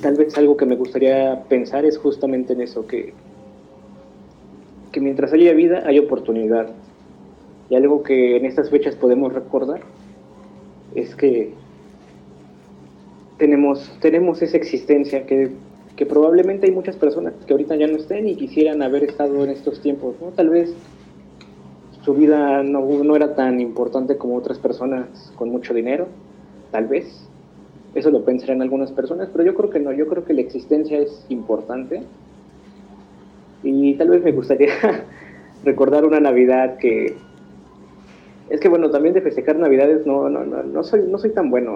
tal vez algo que me gustaría pensar es justamente en eso, que, que mientras haya vida hay oportunidad. Y algo que en estas fechas podemos recordar es que tenemos, tenemos esa existencia que que probablemente hay muchas personas que ahorita ya no estén y quisieran haber estado en estos tiempos, ¿no? Tal vez su vida no, no era tan importante como otras personas con mucho dinero, tal vez. Eso lo pensarán algunas personas, pero yo creo que no, yo creo que la existencia es importante. Y tal vez me gustaría recordar una Navidad que... Es que bueno, también de festejar Navidades no, no, no, no, soy, no soy tan bueno.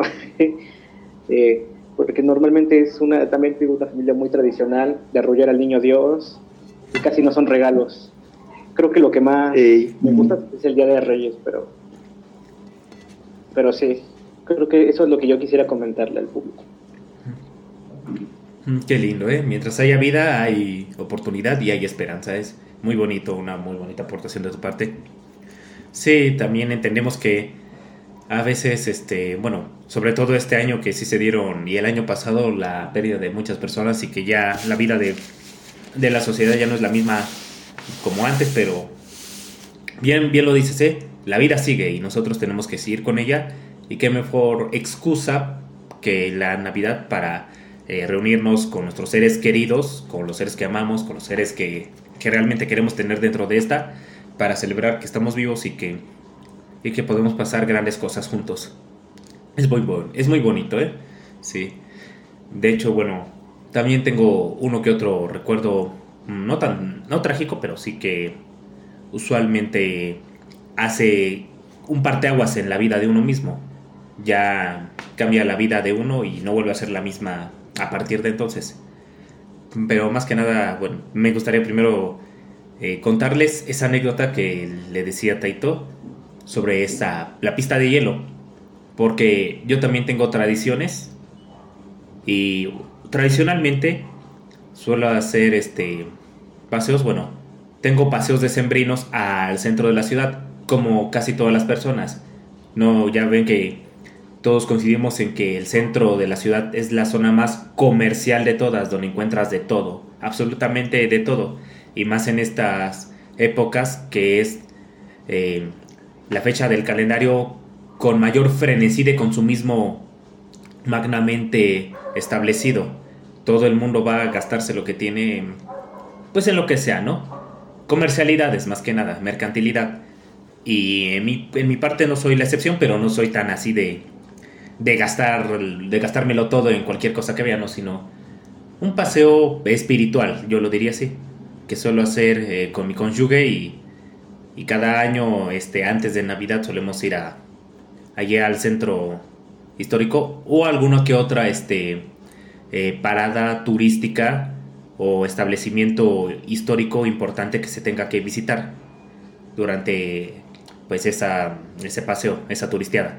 eh, porque normalmente es una, también digo, una familia muy tradicional, de arrullar al niño Dios, y casi no son regalos. Creo que lo que más me gusta es el Día de Reyes, pero, pero sí, creo que eso es lo que yo quisiera comentarle al público. Mm, qué lindo, ¿eh? Mientras haya vida hay oportunidad y hay esperanza. Es muy bonito, una muy bonita aportación de tu parte. Sí, también entendemos que a veces, este, bueno, sobre todo este año que sí se dieron y el año pasado la pérdida de muchas personas y que ya la vida de, de la sociedad ya no es la misma como antes, pero bien, bien lo dices, ¿eh? la vida sigue y nosotros tenemos que seguir con ella y qué mejor excusa que la Navidad para eh, reunirnos con nuestros seres queridos, con los seres que amamos, con los seres que, que realmente queremos tener dentro de esta, para celebrar que estamos vivos y que y que podemos pasar grandes cosas juntos. Es muy, es muy bonito, ¿eh? Sí. De hecho, bueno, también tengo uno que otro recuerdo, mm, no tan, no trágico, pero sí que usualmente hace un parteaguas en la vida de uno mismo. Ya cambia la vida de uno y no vuelve a ser la misma a partir de entonces. Pero más que nada, bueno, me gustaría primero eh, contarles esa anécdota que le decía Taito sobre esta, la pista de hielo. Porque yo también tengo tradiciones y tradicionalmente suelo hacer este paseos, bueno, tengo paseos decembrinos al centro de la ciudad, como casi todas las personas. No, ya ven que todos coincidimos en que el centro de la ciudad es la zona más comercial de todas, donde encuentras de todo, absolutamente de todo. Y más en estas épocas que es eh, la fecha del calendario con mayor frenesí de consumismo magnamente establecido. Todo el mundo va a gastarse lo que tiene, pues en lo que sea, ¿no? Comercialidades más que nada, mercantilidad. Y en mi, en mi parte no soy la excepción, pero no soy tan así de, de, gastar, de gastármelo todo en cualquier cosa que vea, no, sino un paseo espiritual, yo lo diría así, que suelo hacer eh, con mi cónyuge y y cada año este, antes de Navidad solemos ir a, allí al centro histórico o alguna que otra este, eh, parada turística o establecimiento histórico importante que se tenga que visitar durante pues esa, ese paseo, esa turisteada.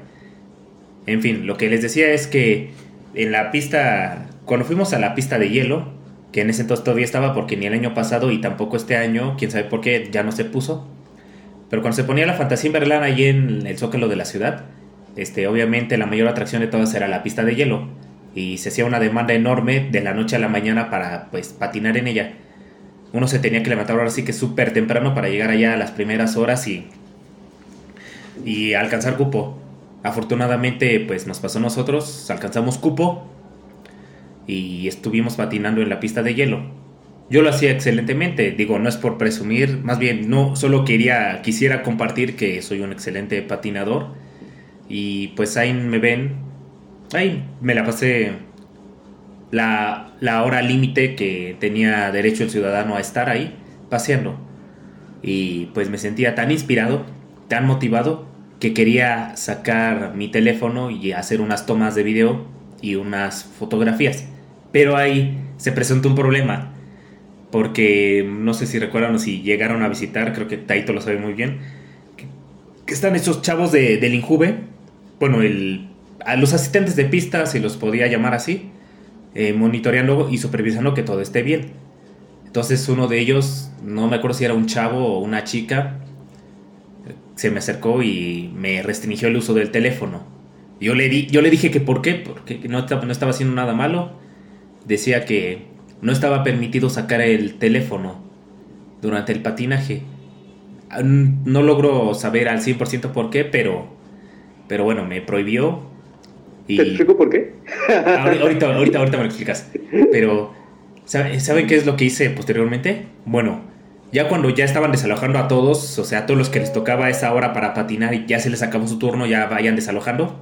En fin, lo que les decía es que en la pista, cuando fuimos a la pista de hielo, que en ese entonces todavía estaba porque ni el año pasado y tampoco este año, quién sabe por qué, ya no se puso. Pero cuando se ponía la fantasía Berlán allí en el zócalo de la ciudad, este, obviamente la mayor atracción de todas era la pista de hielo y se hacía una demanda enorme de la noche a la mañana para pues patinar en ella. Uno se tenía que levantar ahora sí que súper temprano para llegar allá a las primeras horas y y alcanzar cupo. Afortunadamente, pues nos pasó a nosotros, alcanzamos cupo y estuvimos patinando en la pista de hielo. Yo lo hacía excelentemente, digo, no es por presumir, más bien no solo quería quisiera compartir que soy un excelente patinador y pues ahí me ven, ahí me la pasé la, hora límite que tenía derecho el ciudadano a estar ahí paseando y pues me sentía tan inspirado, tan motivado que quería sacar mi teléfono y hacer unas tomas de video y unas fotografías. Pero ahí se presentó un problema. Porque no sé si recuerdan o si llegaron a visitar, creo que Taito lo sabe muy bien. Que, están esos chavos de, del Injuve. Bueno, el, a los asistentes de pista, se los podía llamar así. Eh, monitoreando y supervisando que todo esté bien. Entonces uno de ellos, no me acuerdo si era un chavo o una chica, se me acercó y me restringió el uso del teléfono. Yo le, di, yo le dije que por qué, porque no no estaba haciendo nada malo. Decía que no estaba permitido sacar el teléfono durante el patinaje. No logro saber al 100% por qué, pero, pero bueno, me prohibió. Y ¿Te explico por qué? ahorita, ahorita, ahorita me lo explicas. Pero, ¿saben qué es lo que hice posteriormente? Bueno, ya cuando ya estaban desalojando a todos, o sea, a todos los que les tocaba esa hora para patinar y ya se les acabó su turno, ya vayan desalojando.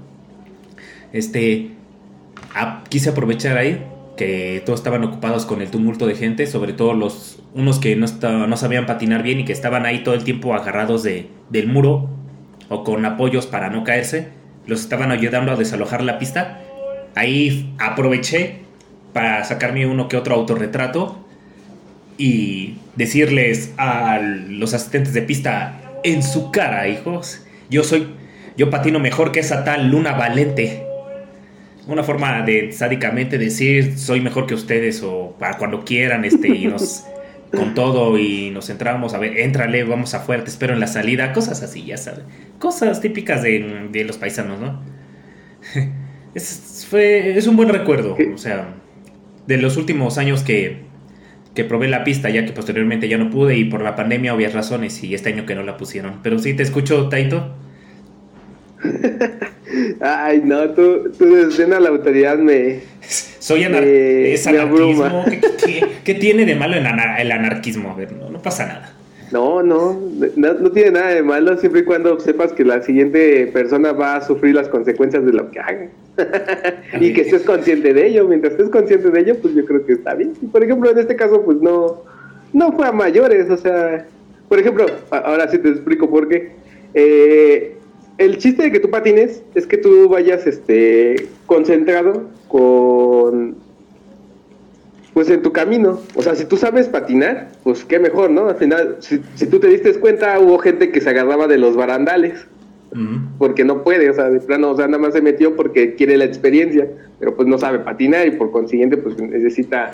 Este, quise aprovechar ahí que todos estaban ocupados con el tumulto de gente, sobre todo los unos que no, no sabían patinar bien y que estaban ahí todo el tiempo agarrados de, del muro o con apoyos para no caerse, los estaban ayudando a desalojar la pista. Ahí aproveché para sacarme uno que otro autorretrato y decirles a los asistentes de pista en su cara, hijos, yo soy, yo patino mejor que esa tal Luna Valente. Una forma de sádicamente decir soy mejor que ustedes o para cuando quieran, este, y nos con todo y nos entramos a ver, éntrale, vamos afuera, te espero en la salida, cosas así, ya sabes. Cosas típicas de, de los paisanos, ¿no? Es, fue, es un buen recuerdo, o sea, de los últimos años que que probé la pista, ya que posteriormente ya no pude y por la pandemia obvias razones y este año que no la pusieron. Pero sí, te escucho, Taito. Ay, no, tú, tú desde la autoridad me... Soy anarquismo. ¿Qué, tiene de malo el, el anarquismo? A ver, no, no pasa nada. No, no, no, tiene nada de malo siempre y cuando sepas que la siguiente persona va a sufrir las consecuencias de lo que haga. y que estés consciente de ello. Mientras estés consciente de ello, pues yo creo que está bien. Y por ejemplo, en este caso, pues no, no fue a mayores. O sea, por ejemplo, ahora sí te explico por qué. Eh, el chiste de que tú patines es que tú vayas este, concentrado con pues en tu camino. O sea, si tú sabes patinar, pues qué mejor, ¿no? Al final, si, si tú te diste cuenta, hubo gente que se agarraba de los barandales. Porque no puede, o sea, de plano, o sea, nada más se metió porque quiere la experiencia, pero pues no sabe patinar y por consiguiente, pues necesita,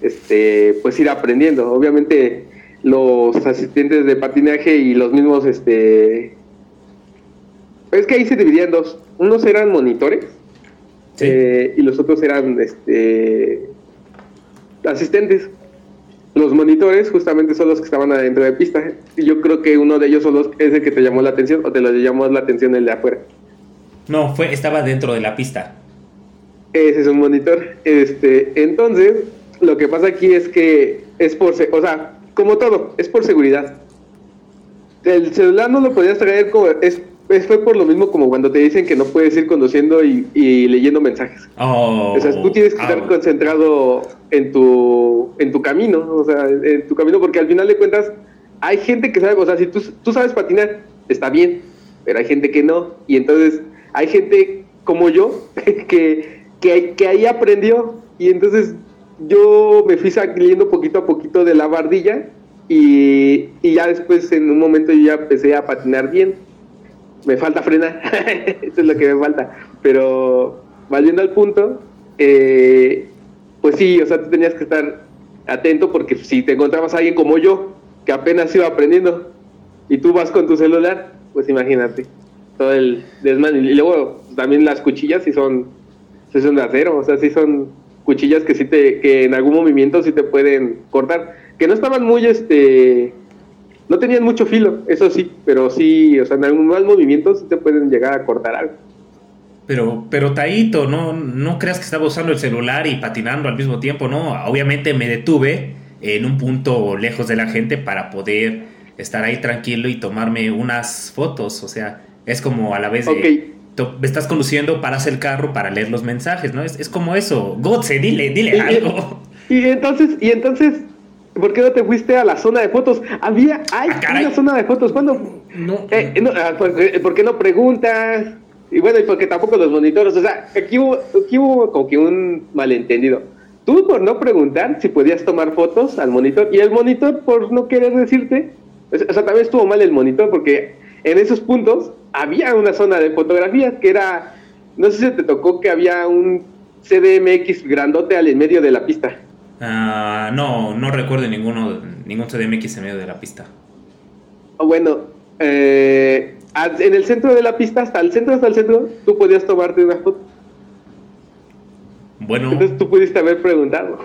este, pues ir aprendiendo. Obviamente, los asistentes de patinaje y los mismos, este, es que ahí se dividían dos. Unos eran monitores eh, y los otros eran, este, asistentes. Los monitores justamente son los que estaban adentro de pista. Y yo creo que uno de ellos son los, es el que te llamó la atención o te lo llamó la atención el de afuera. No, fue, estaba dentro de la pista. Ese es un monitor. Este, entonces, lo que pasa aquí es que es por, o sea, como todo, es por seguridad. El celular no lo podías traer como, es fue por lo mismo como cuando te dicen que no puedes ir conduciendo y, leyendo mensajes. Oh, o sea, tú tienes que estar concentrado en tu, en tu camino, o sea, en tu camino, porque al final de cuentas hay gente que sabe, o sea, si tú, tú sabes patinar, está bien, pero hay gente que no, y entonces hay gente como yo que, que, que ahí aprendió, y entonces yo me fui saliendo poquito a poquito de la bardilla y, y ya después en un momento yo ya empecé a patinar bien. Me falta frenar, eso es lo que me falta. Pero volviendo al punto, eh, pues sí, o sea, tú tenías que estar atento porque si te encontrabas a alguien como yo, que apenas iba aprendiendo, y tú vas con tu celular, pues imagínate, todo el desmadre. Y luego también las cuchillas sí son, sí son de acero, o sea, sí son cuchillas que sí te, que en algún movimiento sí te pueden cortar, que no estaban muy, este, no tenían mucho filo, eso sí, pero sí, o sea, en algún mal movimiento sí te pueden llegar a cortar algo. Pero, pero Taito, no, no creas que estaba usando el celular y patinando al mismo tiempo, no. Obviamente me detuve en un punto lejos de la gente para poder estar ahí tranquilo y tomarme unas fotos. O sea, es como a la vez de me estás conduciendo, paras el carro para leer los mensajes, ¿no? Es, es como eso. Gotze, dile, dile algo. Y, entonces, y entonces, ¿por qué no te fuiste a la zona de fotos? Había, hay ah, una zona de fotos. ¿Cuándo? No. Eh, ah, pues, eh, ¿Por qué no preguntas? Y bueno, y porque tampoco los monitores, o sea, aquí hubo, aquí hubo como que un malentendido. Tú por no preguntar si podías tomar fotos al monitor y el monitor por no querer decirte, o sea, también estuvo mal el monitor porque en esos puntos había una zona de fotografía que era, no sé si te tocó que había un CDMX grandote al en medio de la pista. Ah, no, no recuerdo ninguno, ningún CDMX en medio de la pista. Bueno, eh, en el centro de la pista, hasta el centro, hasta el centro, tú podías tomarte una foto. Bueno. Entonces tú pudiste haber preguntado.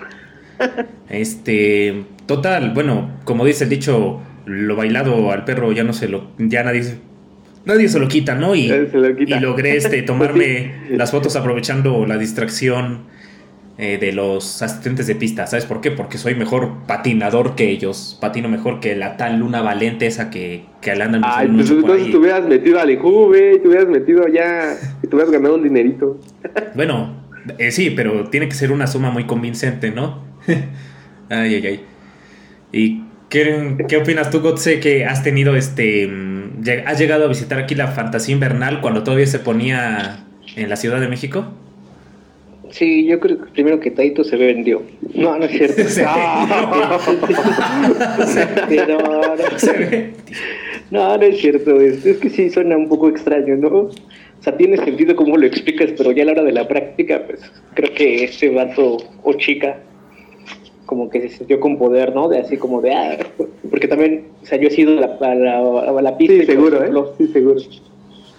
Este, total, bueno, como dice el dicho, lo bailado al perro ya no se lo, ya nadie, nadie se lo quita, ¿no? Y, y logré este, tomarme las fotos aprovechando la distracción eh, de los asistentes de pista. ¿Sabes por qué? Porque soy mejor patinador que ellos. Patino mejor que la tal Luna Valente esa que, que andan Ay, pues entonces te hubieras metido al Juve, te hubieras metido ya y te hubieras ganado un dinerito. bueno, eh, sí, pero tiene que ser una suma muy convincente, ¿no? ay, ay, ay. ¿Y qué, qué opinas tú, Gotze, que has tenido este... Mm, has llegado a visitar aquí la fantasía invernal cuando todavía se ponía en la Ciudad de México? Sí, yo creo que primero que Taito se vendió. No, no es cierto. no, no, es cierto. Es, es, que sí suena un poco extraño, ¿no? O sea, tiene sentido cómo lo explicas, pero ya a la hora de la práctica, pues creo que este vato o chica como que se sintió con poder, ¿no? De así como de, ah, porque también, o sea, yo he sido a la, la, la pista. Sí, seguro, ¿eh? Sí, seguro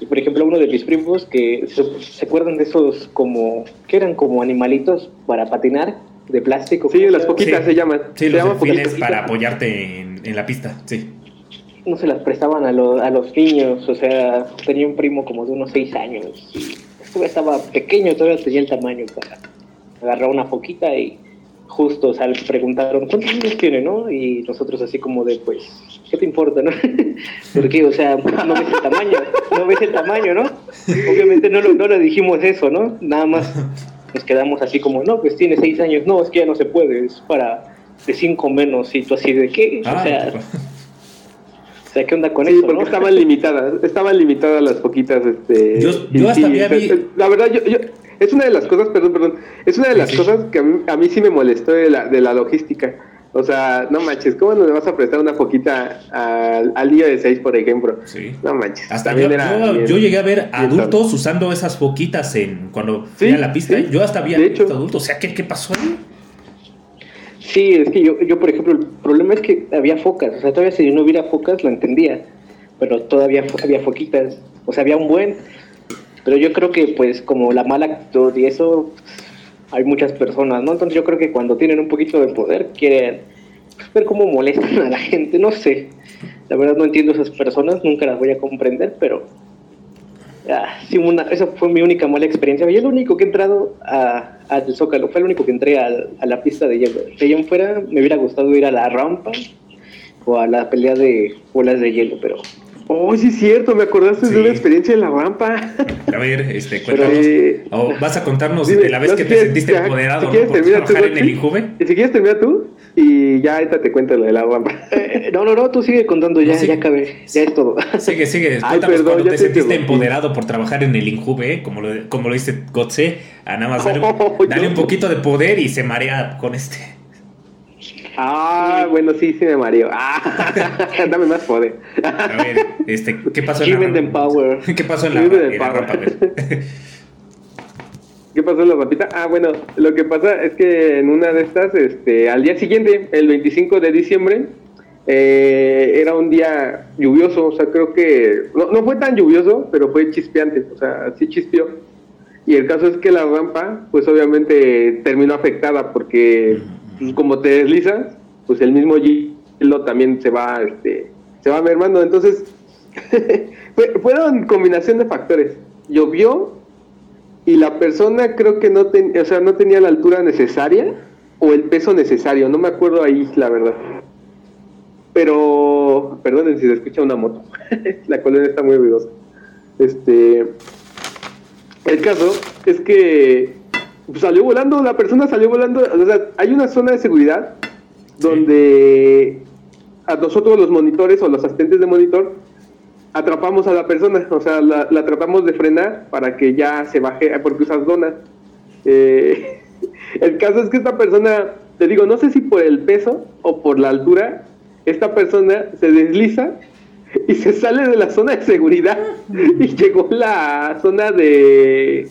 por ejemplo, uno de mis primos que se, acuerdan de esos como, que eran como animalitos para patinar de plástico. Sí, las poquitas se llaman. Sí, se los llaman para apoyarte en, la pista, sí. No se las prestaban a, a los niños, o sea, tenía un primo como de unos seis años. estaba pequeño, todavía tenía el tamaño para agarrar una poquita y justo, o sea, le preguntaron, ¿cuántos años tiene, no? Y nosotros así como de, pues, ¿qué te importa, no? Porque, o sea, no ves el tamaño, no ves el tamaño, ¿no? Obviamente no lo, no le dijimos eso, ¿no? Nada más nos quedamos así como, no, pues tiene seis años, no, es que ya no se puede, es para de cinco menos, y tú así de, ¿qué? o ah, sea... O sea, ¿qué onda con sí, eso? porque estaban limitadas, estaban limitadas las poquitas, este... Yo, yo hasta había La verdad, yo, yo, es una de las cosas, perdón, perdón, es una de las cosas que a mí, a mí, sí me molestó de la, de la logística. O sea, no manches, ¿cómo no le vas a prestar una poquita al, al día de 6, por ejemplo? Sí. No manches. Hasta yo, yo, llegué a ver adultos usando esas foquitas en cuando fui a la pista. Yo hasta había visto adultos. O sea, ¿qué, ¿qué pasó ahí? Sí, es que yo, yo, por ejemplo, el problema es que había focas. O sea, todavía si no hubiera focas, lo entendía. Pero todavía había foquitas. O sea, había un buen. Pero yo creo que pues como la mala actitud y eso hay muchas personas, ¿no? Entonces yo creo que cuando tienen un poquito de poder quieren ver cómo molestan a la gente, no sé. La verdad no entiendo esas personas, nunca las voy a comprender, pero ah, esa fue mi única mala experiencia. Yo el único que he entrado al Zócalo, fue el único que entré a, a la pista de hielo. Allá en fuera me hubiera gustado ir a la rampa o a la pelea de bolas de hielo, pero Oh, sí es cierto, me acordaste de una experiencia en la rampa. A ver, este, cuéntanos. Eh, vas a contarnos de la vez que te sentiste empoderado si por trabajar en el Injuve. Si quieres termina tú y ya ahorita te cuento lo de la rampa. Eh, no, no, no, tú sigue contando, ya, ya acabé, ya es todo. Sigue, sigue, cuéntanos perdón, cuando te sentiste empoderado por trabajar en el Injuve, como lo, como lo dice Gotze, a nada más dale un poquito de poder y se marea con este. Ah, bueno, sí, sí me mareo. Ah, dame más poder. A ver, este, ¿qué pasó en la power. ¿Qué pasó en la, en la ¿Qué pasó en la rapita? Ah, bueno, lo que pasa es que en una de estas, este, al día siguiente, el 25 de diciembre, eh, era un día lluvioso, o sea, creo que no, no, fue tan lluvioso, pero fue chispeante, o sea, sí chispeó. Y el caso es que la rampa, pues obviamente terminó afectada porque pues, como te deslizas, pues el mismo hielo también se va, este, se va mermando. Entonces, fueron combinación de factores. Llovió y la persona creo que no, o sea, no tenía la altura necesaria o el peso necesario. No me acuerdo ahí, la verdad. Pero, perdonen si se escucha una moto. la colonia está muy ruidosa. Este, el caso es que pues, salió volando, la persona salió volando. O sea, hay una zona de seguridad donde a nosotros los monitores o los asistentes de monitor atrapamos a la persona, o sea, la, tratamos de frenar para que ya se baje, porque usas donas. Eh, el caso es que esta persona, te digo, no sé si por el peso o por la altura, esta persona se desliza y se sale de la zona de seguridad y llegó a la zona de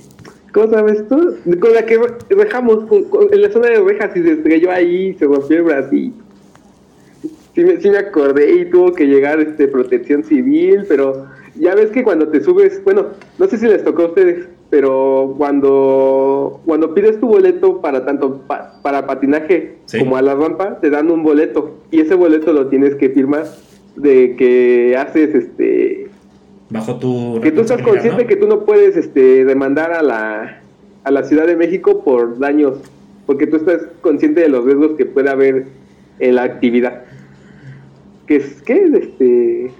¿Cómo sabes esto? Con la que dejamos en la zona de rejas y se estrelló ahí, se rompió el brazo. Sí me, sí me acordé y tuvo que llegar este protección civil, pero ya ves que cuando te subes, bueno, no sé si les tocó a ustedes, pero cuando, cuando pides tu boleto para tanto para patinaje como a la rampa, te dan un boleto y ese boleto lo tienes que firmar de que haces este bajo tu que tú estás consciente que tú no puedes este demandar a la a la Ciudad de México por daños porque tú estás consciente de los riesgos que puede haber en la actividad. Que es que este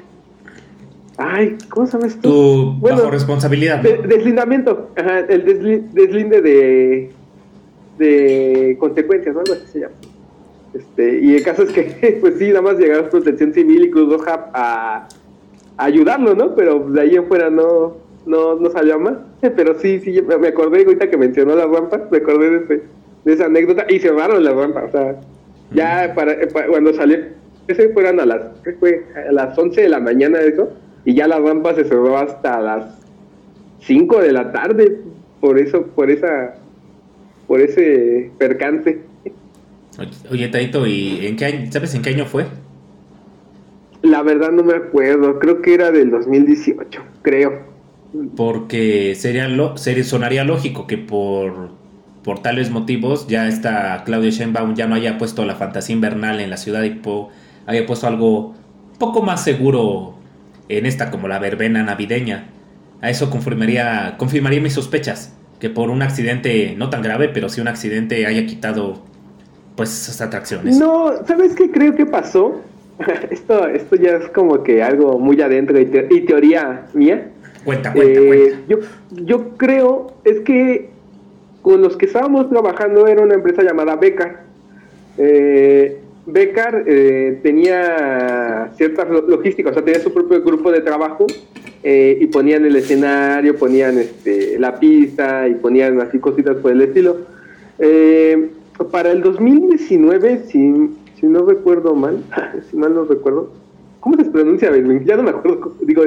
ay cómo sabes tú tu bajo responsabilidad deslindamiento Ajá, el deslinde de de consecuencias ¿no? algo así se llama. Este y el caso es que pues sí nada más llegaron Protección Civil y Cruz Roja a ayudarlo, ¿no? Pero de ahí en fuera no, no, no salió más. Pero sí, sí, me acordé ahorita que mencionó las rampas, me acordé de, de esa anécdota y cerraron las rampas. O sea, ya para, cuando salió, ese fueron a las, ¿qué fue? A las 11 de la mañana eso, y ya la rampa se cerró hasta las 5 de la tarde, por eso, por esa, por ese percance. Oye, Taito, ¿y en qué año, sabes en qué año fue? La verdad no me acuerdo, creo que era del 2018, creo. Porque sería lo, sería, sonaría lógico que por, por tales motivos ya esta Claudia Sheinbaum ya no haya puesto la fantasía invernal en la ciudad y haya puesto algo poco más seguro en esta como la verbena navideña. A eso confirmaría, confirmaría mis sospechas, que por un accidente no tan grave, pero sí un accidente haya quitado pues esas atracciones. No, ¿sabes qué creo que pasó? esto, esto ya es como que algo muy adentro y, teoría mía. Cuenta, cuenta, eh, Yo, yo creo, es que con los que estábamos trabajando era una empresa llamada Becar. Eh, Becar eh, tenía ciertas logísticas, o sea, tenía su propio grupo de trabajo eh, y ponían el escenario, ponían este, la pista y ponían así cositas por el estilo. para el 2019, si si no recuerdo mal, si mal no recuerdo, ¿cómo se pronuncia Ya no me acuerdo, digo,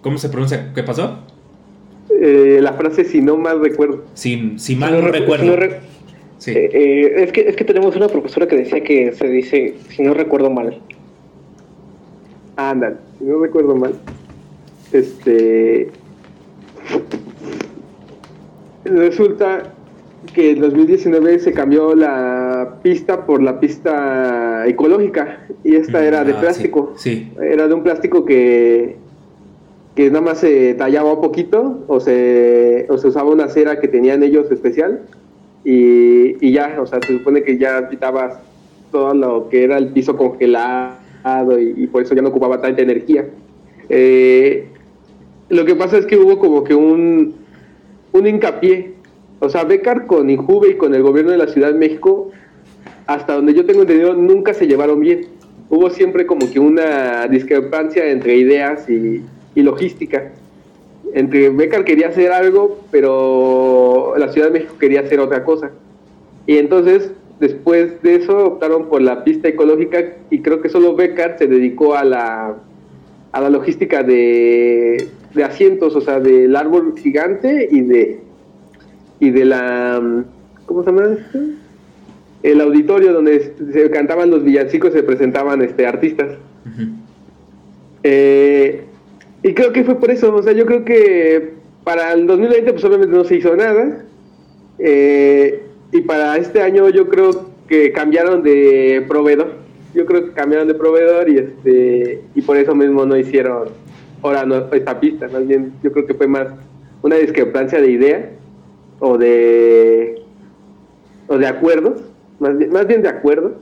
¿Cómo se pronuncia? ¿Qué pasó? Eh, la frase si no mal recuerdo. Si, si mal no, recuerdo. sí. Eh, eh, es, que, es que tenemos una profesora que decía que se dice si no recuerdo mal. Ándale, si no recuerdo mal. Este. Resulta que en 2019 se cambió la pista por la pista ecológica y esta era de ah, plástico. Sí, Era de un plástico que, que nada más se tallaba un poquito o se, o se usaba una cera que tenían ellos especial y, y ya, o sea, se supone que ya quitabas todo lo que era el piso congelado y, por eso ya no ocupaba tanta energía. Eh, lo que pasa es que hubo como que un, un hincapié. O sea, Becar con Injuve y con el gobierno de la Ciudad de México, hasta donde yo tengo entendido, nunca se llevaron bien. Hubo siempre como que una discrepancia entre ideas y, logística. Entre Becar quería hacer algo, pero la Ciudad de México quería hacer otra cosa. Y entonces, después de eso, optaron por la pista ecológica y creo que solo Becar se dedicó a la, a la logística de asientos, o sea, del árbol gigante y de, y de la, ¿cómo se llama? El auditorio donde se cantaban los villancicos se presentaban este, artistas. eh, y creo que fue por eso, o sea, yo creo que para el 2020 pues obviamente no se hizo nada. Eh, y para este año yo creo que cambiaron de proveedor. Yo creo que cambiaron de proveedor y este y por eso mismo no hicieron ahora no esta pista, más bien yo creo que fue más una discrepancia de idea o de o de acuerdos, más bien, más bien de acuerdos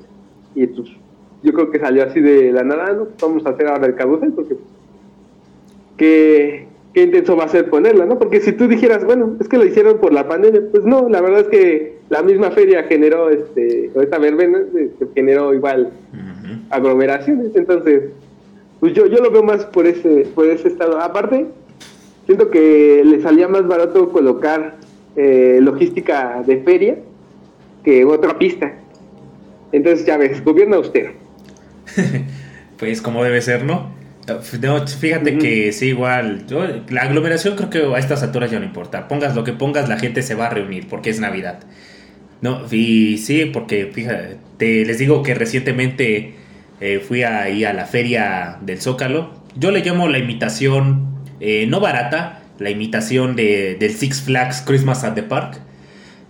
y pues yo creo que salió así de la nada, ¿no? vamos a hacer ahora el carrusel porque qué, qué intenso va a ser ponerla, ¿no? Porque si tú dijeras, bueno, es que lo hicieron por la pandemia, pues no, la verdad es que la misma feria generó, este, o esta verbena, este, generó igual aglomeraciones, entonces, pues yo, yo lo veo más por ese, por ese estado. Aparte, siento que le salía más barato colocar eh, logística de feria que otra pista. Entonces, ya ves, gobierno austero. pues como debe ser, ¿no? No, fíjate que sí, igual. la aglomeración creo que a estas alturas ya no importa. Pongas lo que pongas, la gente se va a reunir porque es Navidad. No, y sí, porque fíjate, les digo que recientemente eh, fui ahí a la feria del Zócalo. Yo le llamo la imitación, eh, no barata, la imitación de, del Six Flags Christmas at the Park.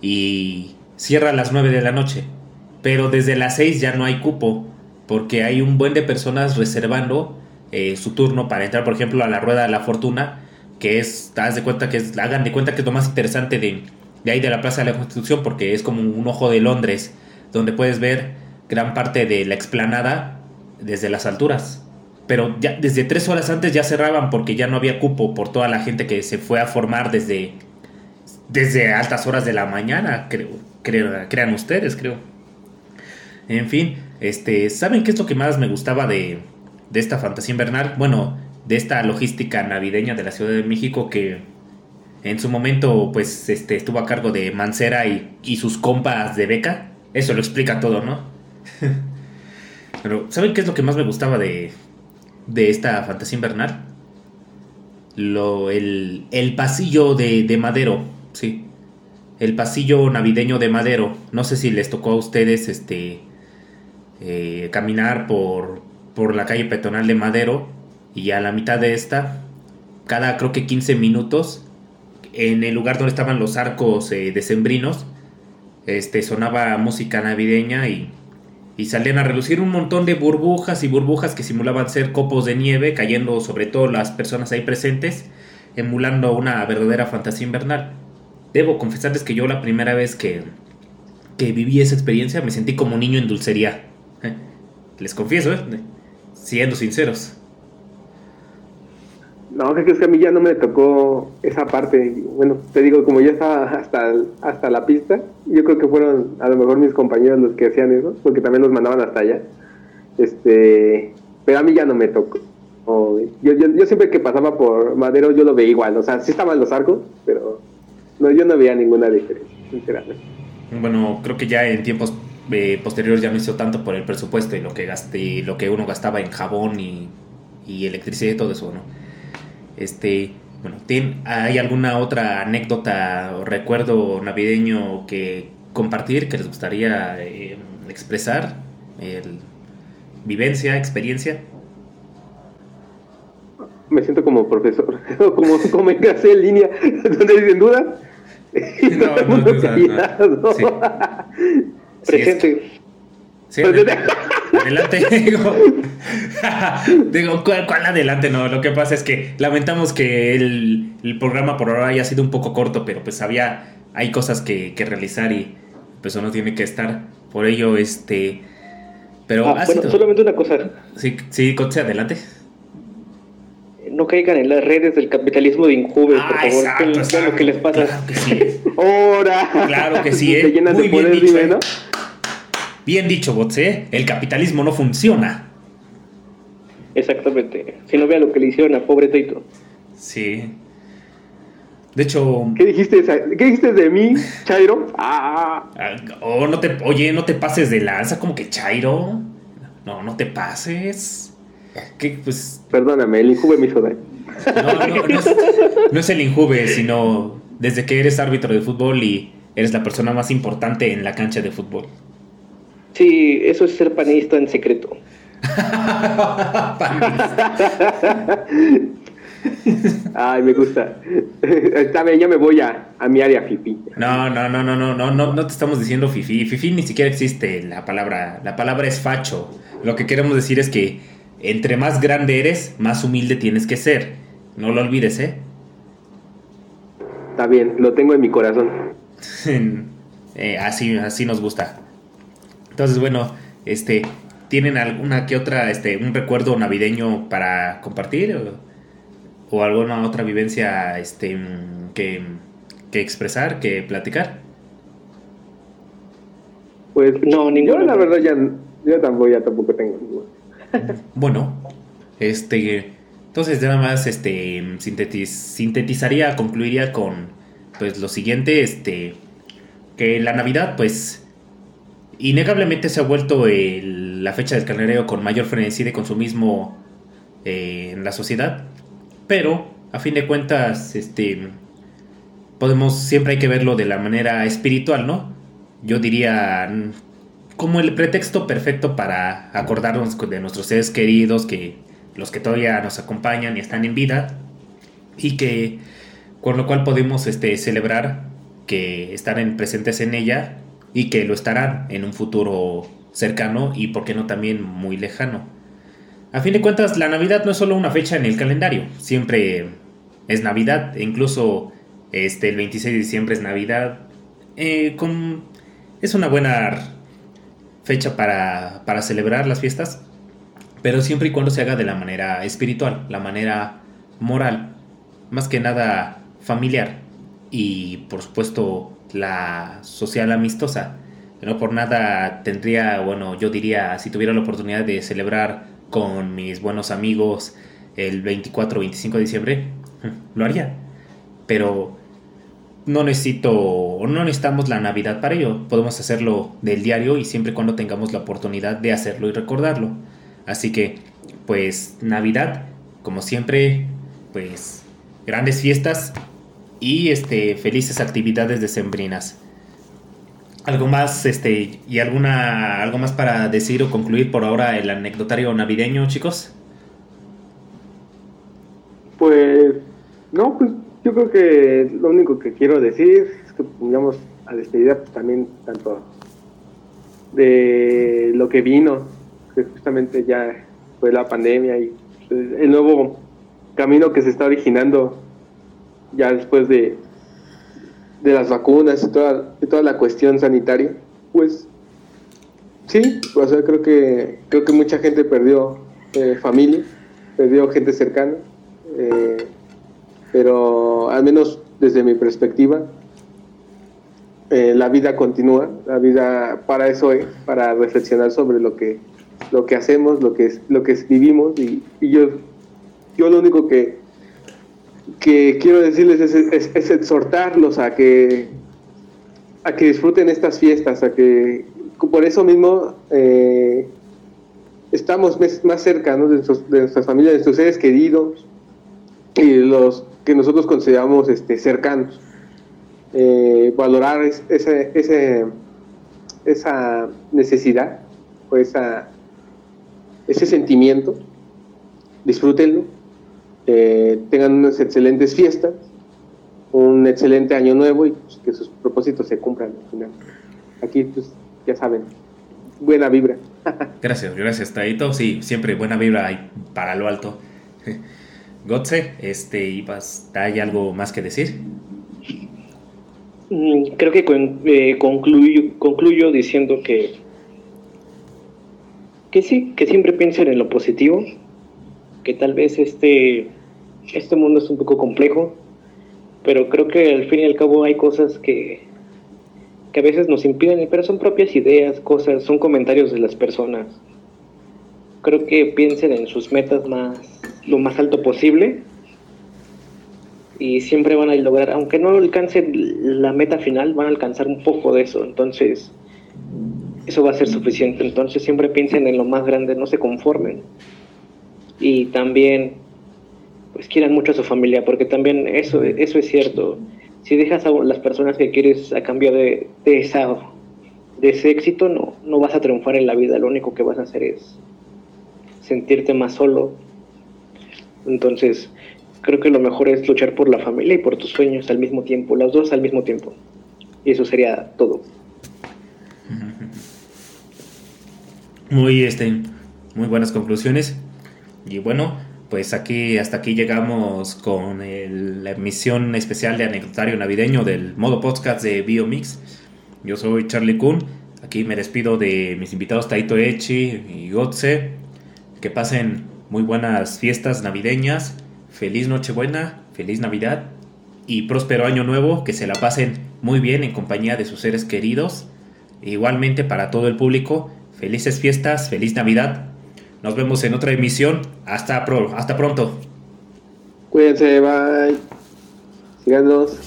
Y cierra a las 9 de la noche. Pero desde las 6 ya no hay cupo. Porque hay un buen de personas reservando eh, su turno para entrar, por ejemplo, a la rueda de la fortuna, que es, haz de cuenta que es, hagan de cuenta que es lo más interesante de, de ahí de la Plaza de la Constitución, porque es como un ojo de Londres, donde puedes ver gran parte de la explanada desde las alturas. Pero ya desde tres horas antes ya cerraban porque ya no había cupo por toda la gente que se fue a formar desde, desde altas horas de la mañana, creo, crean ustedes, creo. En fin, este, ¿saben qué es lo que más me gustaba de, de esta fantasía invernal, bueno, de esta logística navideña de la Ciudad de México que en su momento pues este, estuvo a cargo de Mancera y, sus compas de beca. Eso lo explica todo, ¿no? Pero ¿saben qué es lo que más me gustaba de, de esta fantasía invernal? Lo, el, el pasillo de, de Madero, sí. El pasillo navideño de Madero. No sé si les tocó a ustedes este eh, caminar por, por la calle peatonal de Madero y a la mitad de esta, cada creo que 15 minutos, en el lugar donde estaban los arcos eh, decembrinos, este, sonaba música navideña y, y salían a relucir un montón de burbujas y burbujas que simulaban ser copos de nieve cayendo sobre todo las personas ahí presentes, emulando una verdadera fantasía invernal. Debo confesarles que yo la primera vez que, que viví esa experiencia me sentí como un niño en dulcería. ¿eh? Les confieso, ¿eh? siendo sinceros. No, es que a mí ya no me tocó esa parte. Bueno, te digo, como ya estaba hasta, hasta la pista, yo creo que fueron a lo mejor mis compañeros los que hacían eso, porque también los mandaban hasta allá. Este, pero a mí ya no me tocó. yo, yo, siempre que pasaba por Madero yo lo veía igual, o sea, sí estaban los arcos, pero no, yo no veía ninguna diferencia, sinceramente. Bueno, creo que ya en tiempos eh, posterior ya no hizo tanto por el presupuesto y lo que gasté, lo que uno gastaba en jabón y, electricidad y todo eso, ¿no? Este, bueno, ¿hay alguna otra anécdota o recuerdo navideño que compartir que les gustaría eh, expresar? ¿Vivencia, experiencia? Me siento como profesor, como, como en clase en línea, donde dicen dudas. No, no, no, Presente. Sí, adelante. digo, ¿cuál, adelante? No, lo que pasa es que lamentamos que el, programa por ahora haya sido un poco corto, pero pues había, hay cosas que, realizar y pues uno tiene que estar. Por ello, este, Pero ah, bueno, solamente una cosa. Sí, sí, Coche, adelante. No caigan en las redes del capitalismo de Injuve, por ah, favor. Exacto, lo que les pasa. Claro que sí. ¡Hora! Claro que sí, ¿eh? Muy bien dicho, ¿eh? Bien dicho, Botse. El capitalismo no funciona. Exactamente. Si no vea lo que le hicieron a pobre Taito. Sí. De hecho. ¿Qué dijiste, ¿qué dijiste de mí, Chairo? Ah. ah. Oh, no te, oye, no te pases de lanza, como que Chairo. No, no te pases. ¿Qué, pues... Perdóname, el Injuve me hizo daño. No, no, no, es, no es el Injuve, sino desde que eres árbitro de fútbol y eres la persona más importante en la cancha de fútbol. Sí, eso es ser panista en secreto. Ay, me gusta. Está bien, ya me voy a, mi área fifi. No, no, no, no, no, no, no, no te estamos diciendo fifi. Fifi ni siquiera existe la palabra. La palabra es facho. Lo que queremos decir es que entre más grande eres, más humilde tienes que ser. No lo olvides, ¿eh? Está bien, lo tengo en mi corazón. Eh, así, así nos gusta. Entonces, bueno, este, ¿tienen alguna que otra, este, un recuerdo navideño para compartir? o alguna otra vivencia este, que, expresar, que platicar? Pues no, ninguna. la verdad ya, ya tampoco, ya tampoco tengo bueno, este, entonces nada más este, sintetizaría, concluiría con pues lo siguiente, este, que la Navidad pues innegablemente se ha vuelto la fecha del calendario con mayor frenesí de consumismo eh, en la sociedad pero, a fin de cuentas, este, podemos, siempre hay que verlo de la manera espiritual, ¿no? Yo diría como el pretexto perfecto para acordarnos de nuestros seres queridos, que los que todavía nos acompañan y están en vida, y que con lo cual podemos este, celebrar que estarán presentes en ella y que lo estarán en un futuro cercano y, por qué no, también muy lejano. A fin de cuentas, la Navidad no es solo una fecha en el calendario, siempre es Navidad, e incluso este, el 26 de diciembre es Navidad. Eh, es una buena fecha para, para celebrar las fiestas, pero siempre y cuando se haga de la manera espiritual, la manera moral, más que nada familiar y por supuesto la social amistosa. No por nada tendría, bueno, yo diría, si tuviera la oportunidad de celebrar con mis buenos amigos el 24 o 25 de diciembre, lo haría. Pero no necesito, no necesitamos la Navidad para ello. Podemos hacerlo del diario y siempre cuando tengamos la oportunidad de hacerlo y recordarlo. Así que, pues, Navidad, como siempre, pues, grandes fiestas y este, felices actividades decembrinas. Algo más este y alguna algo más para decir o concluir por ahora el anecdotario navideño chicos pues no pues yo creo que lo único que quiero decir es que pongamos a despedida pues, también tanto de lo que vino que justamente ya fue la pandemia y pues, el nuevo camino que se está originando ya después de de las vacunas y toda, toda la cuestión sanitaria, pues sí, o sea, creo que, creo que mucha gente perdió eh, familia, perdió gente cercana, eh, pero al menos desde mi perspectiva, eh, la vida continúa, la vida para eso es, para reflexionar sobre lo que, lo que hacemos, lo que, lo que vivimos y, y yo, yo lo único que, que quiero decirles es, exhortarlos a que a que disfruten estas fiestas, a que por eso mismo eh, estamos más cerca de, nuestras familias, de nuestros seres queridos y los que nosotros consideramos este, cercanos. Eh, valorar ese, ese, esa necesidad o esa, ese sentimiento, disfrútenlo eh, tengan unas excelentes fiestas, un excelente año nuevo y pues, que sus propósitos se cumplan al final. Aquí, pues, ya saben, buena vibra. gracias, gracias, Taito. Sí, siempre buena vibra para lo alto. Gotze, este, ¿hay algo más que decir? Mm, creo que eh, concluyo, concluyo diciendo que que sí, que siempre piensen en lo positivo, que tal vez este, este mundo es un poco complejo, pero creo que al fin y al cabo hay cosas que, que a veces nos impiden, pero son propias ideas, cosas, son comentarios de las personas. Creo que piensen en sus metas más, lo más alto posible y siempre van a lograr, aunque no alcancen la meta final, van a alcanzar un poco de eso. Entonces, eso va a ser suficiente. Entonces, siempre piensen en lo más grande, no se conformen. Y también, pues quieran mucho a su familia, porque también eso, eso es cierto. Si dejas a las personas que quieres a cambio de, de, esa, de ese éxito, no, no vas a triunfar en la vida. Lo único que vas a hacer es sentirte más solo. Entonces, creo que lo mejor es luchar por la familia y por tus sueños al mismo tiempo, las dos al mismo tiempo. Y eso sería todo. Muy, este, muy buenas conclusiones. Y bueno, pues aquí hasta aquí llegamos con la emisión especial de anecdotario navideño del modo podcast de Biomix. Yo soy Charlie Kuhn. Aquí me despido de mis invitados Taito Echi y Gotze. Que pasen muy buenas fiestas navideñas feliz Nochebuena, feliz Navidad y próspero año nuevo, que se la pasen muy bien en compañía de sus seres queridos. Igualmente para todo el público, felices fiestas, feliz Navidad. Nos vemos en otra emisión. Hasta, pronto. Cuídense, bye. Síganos.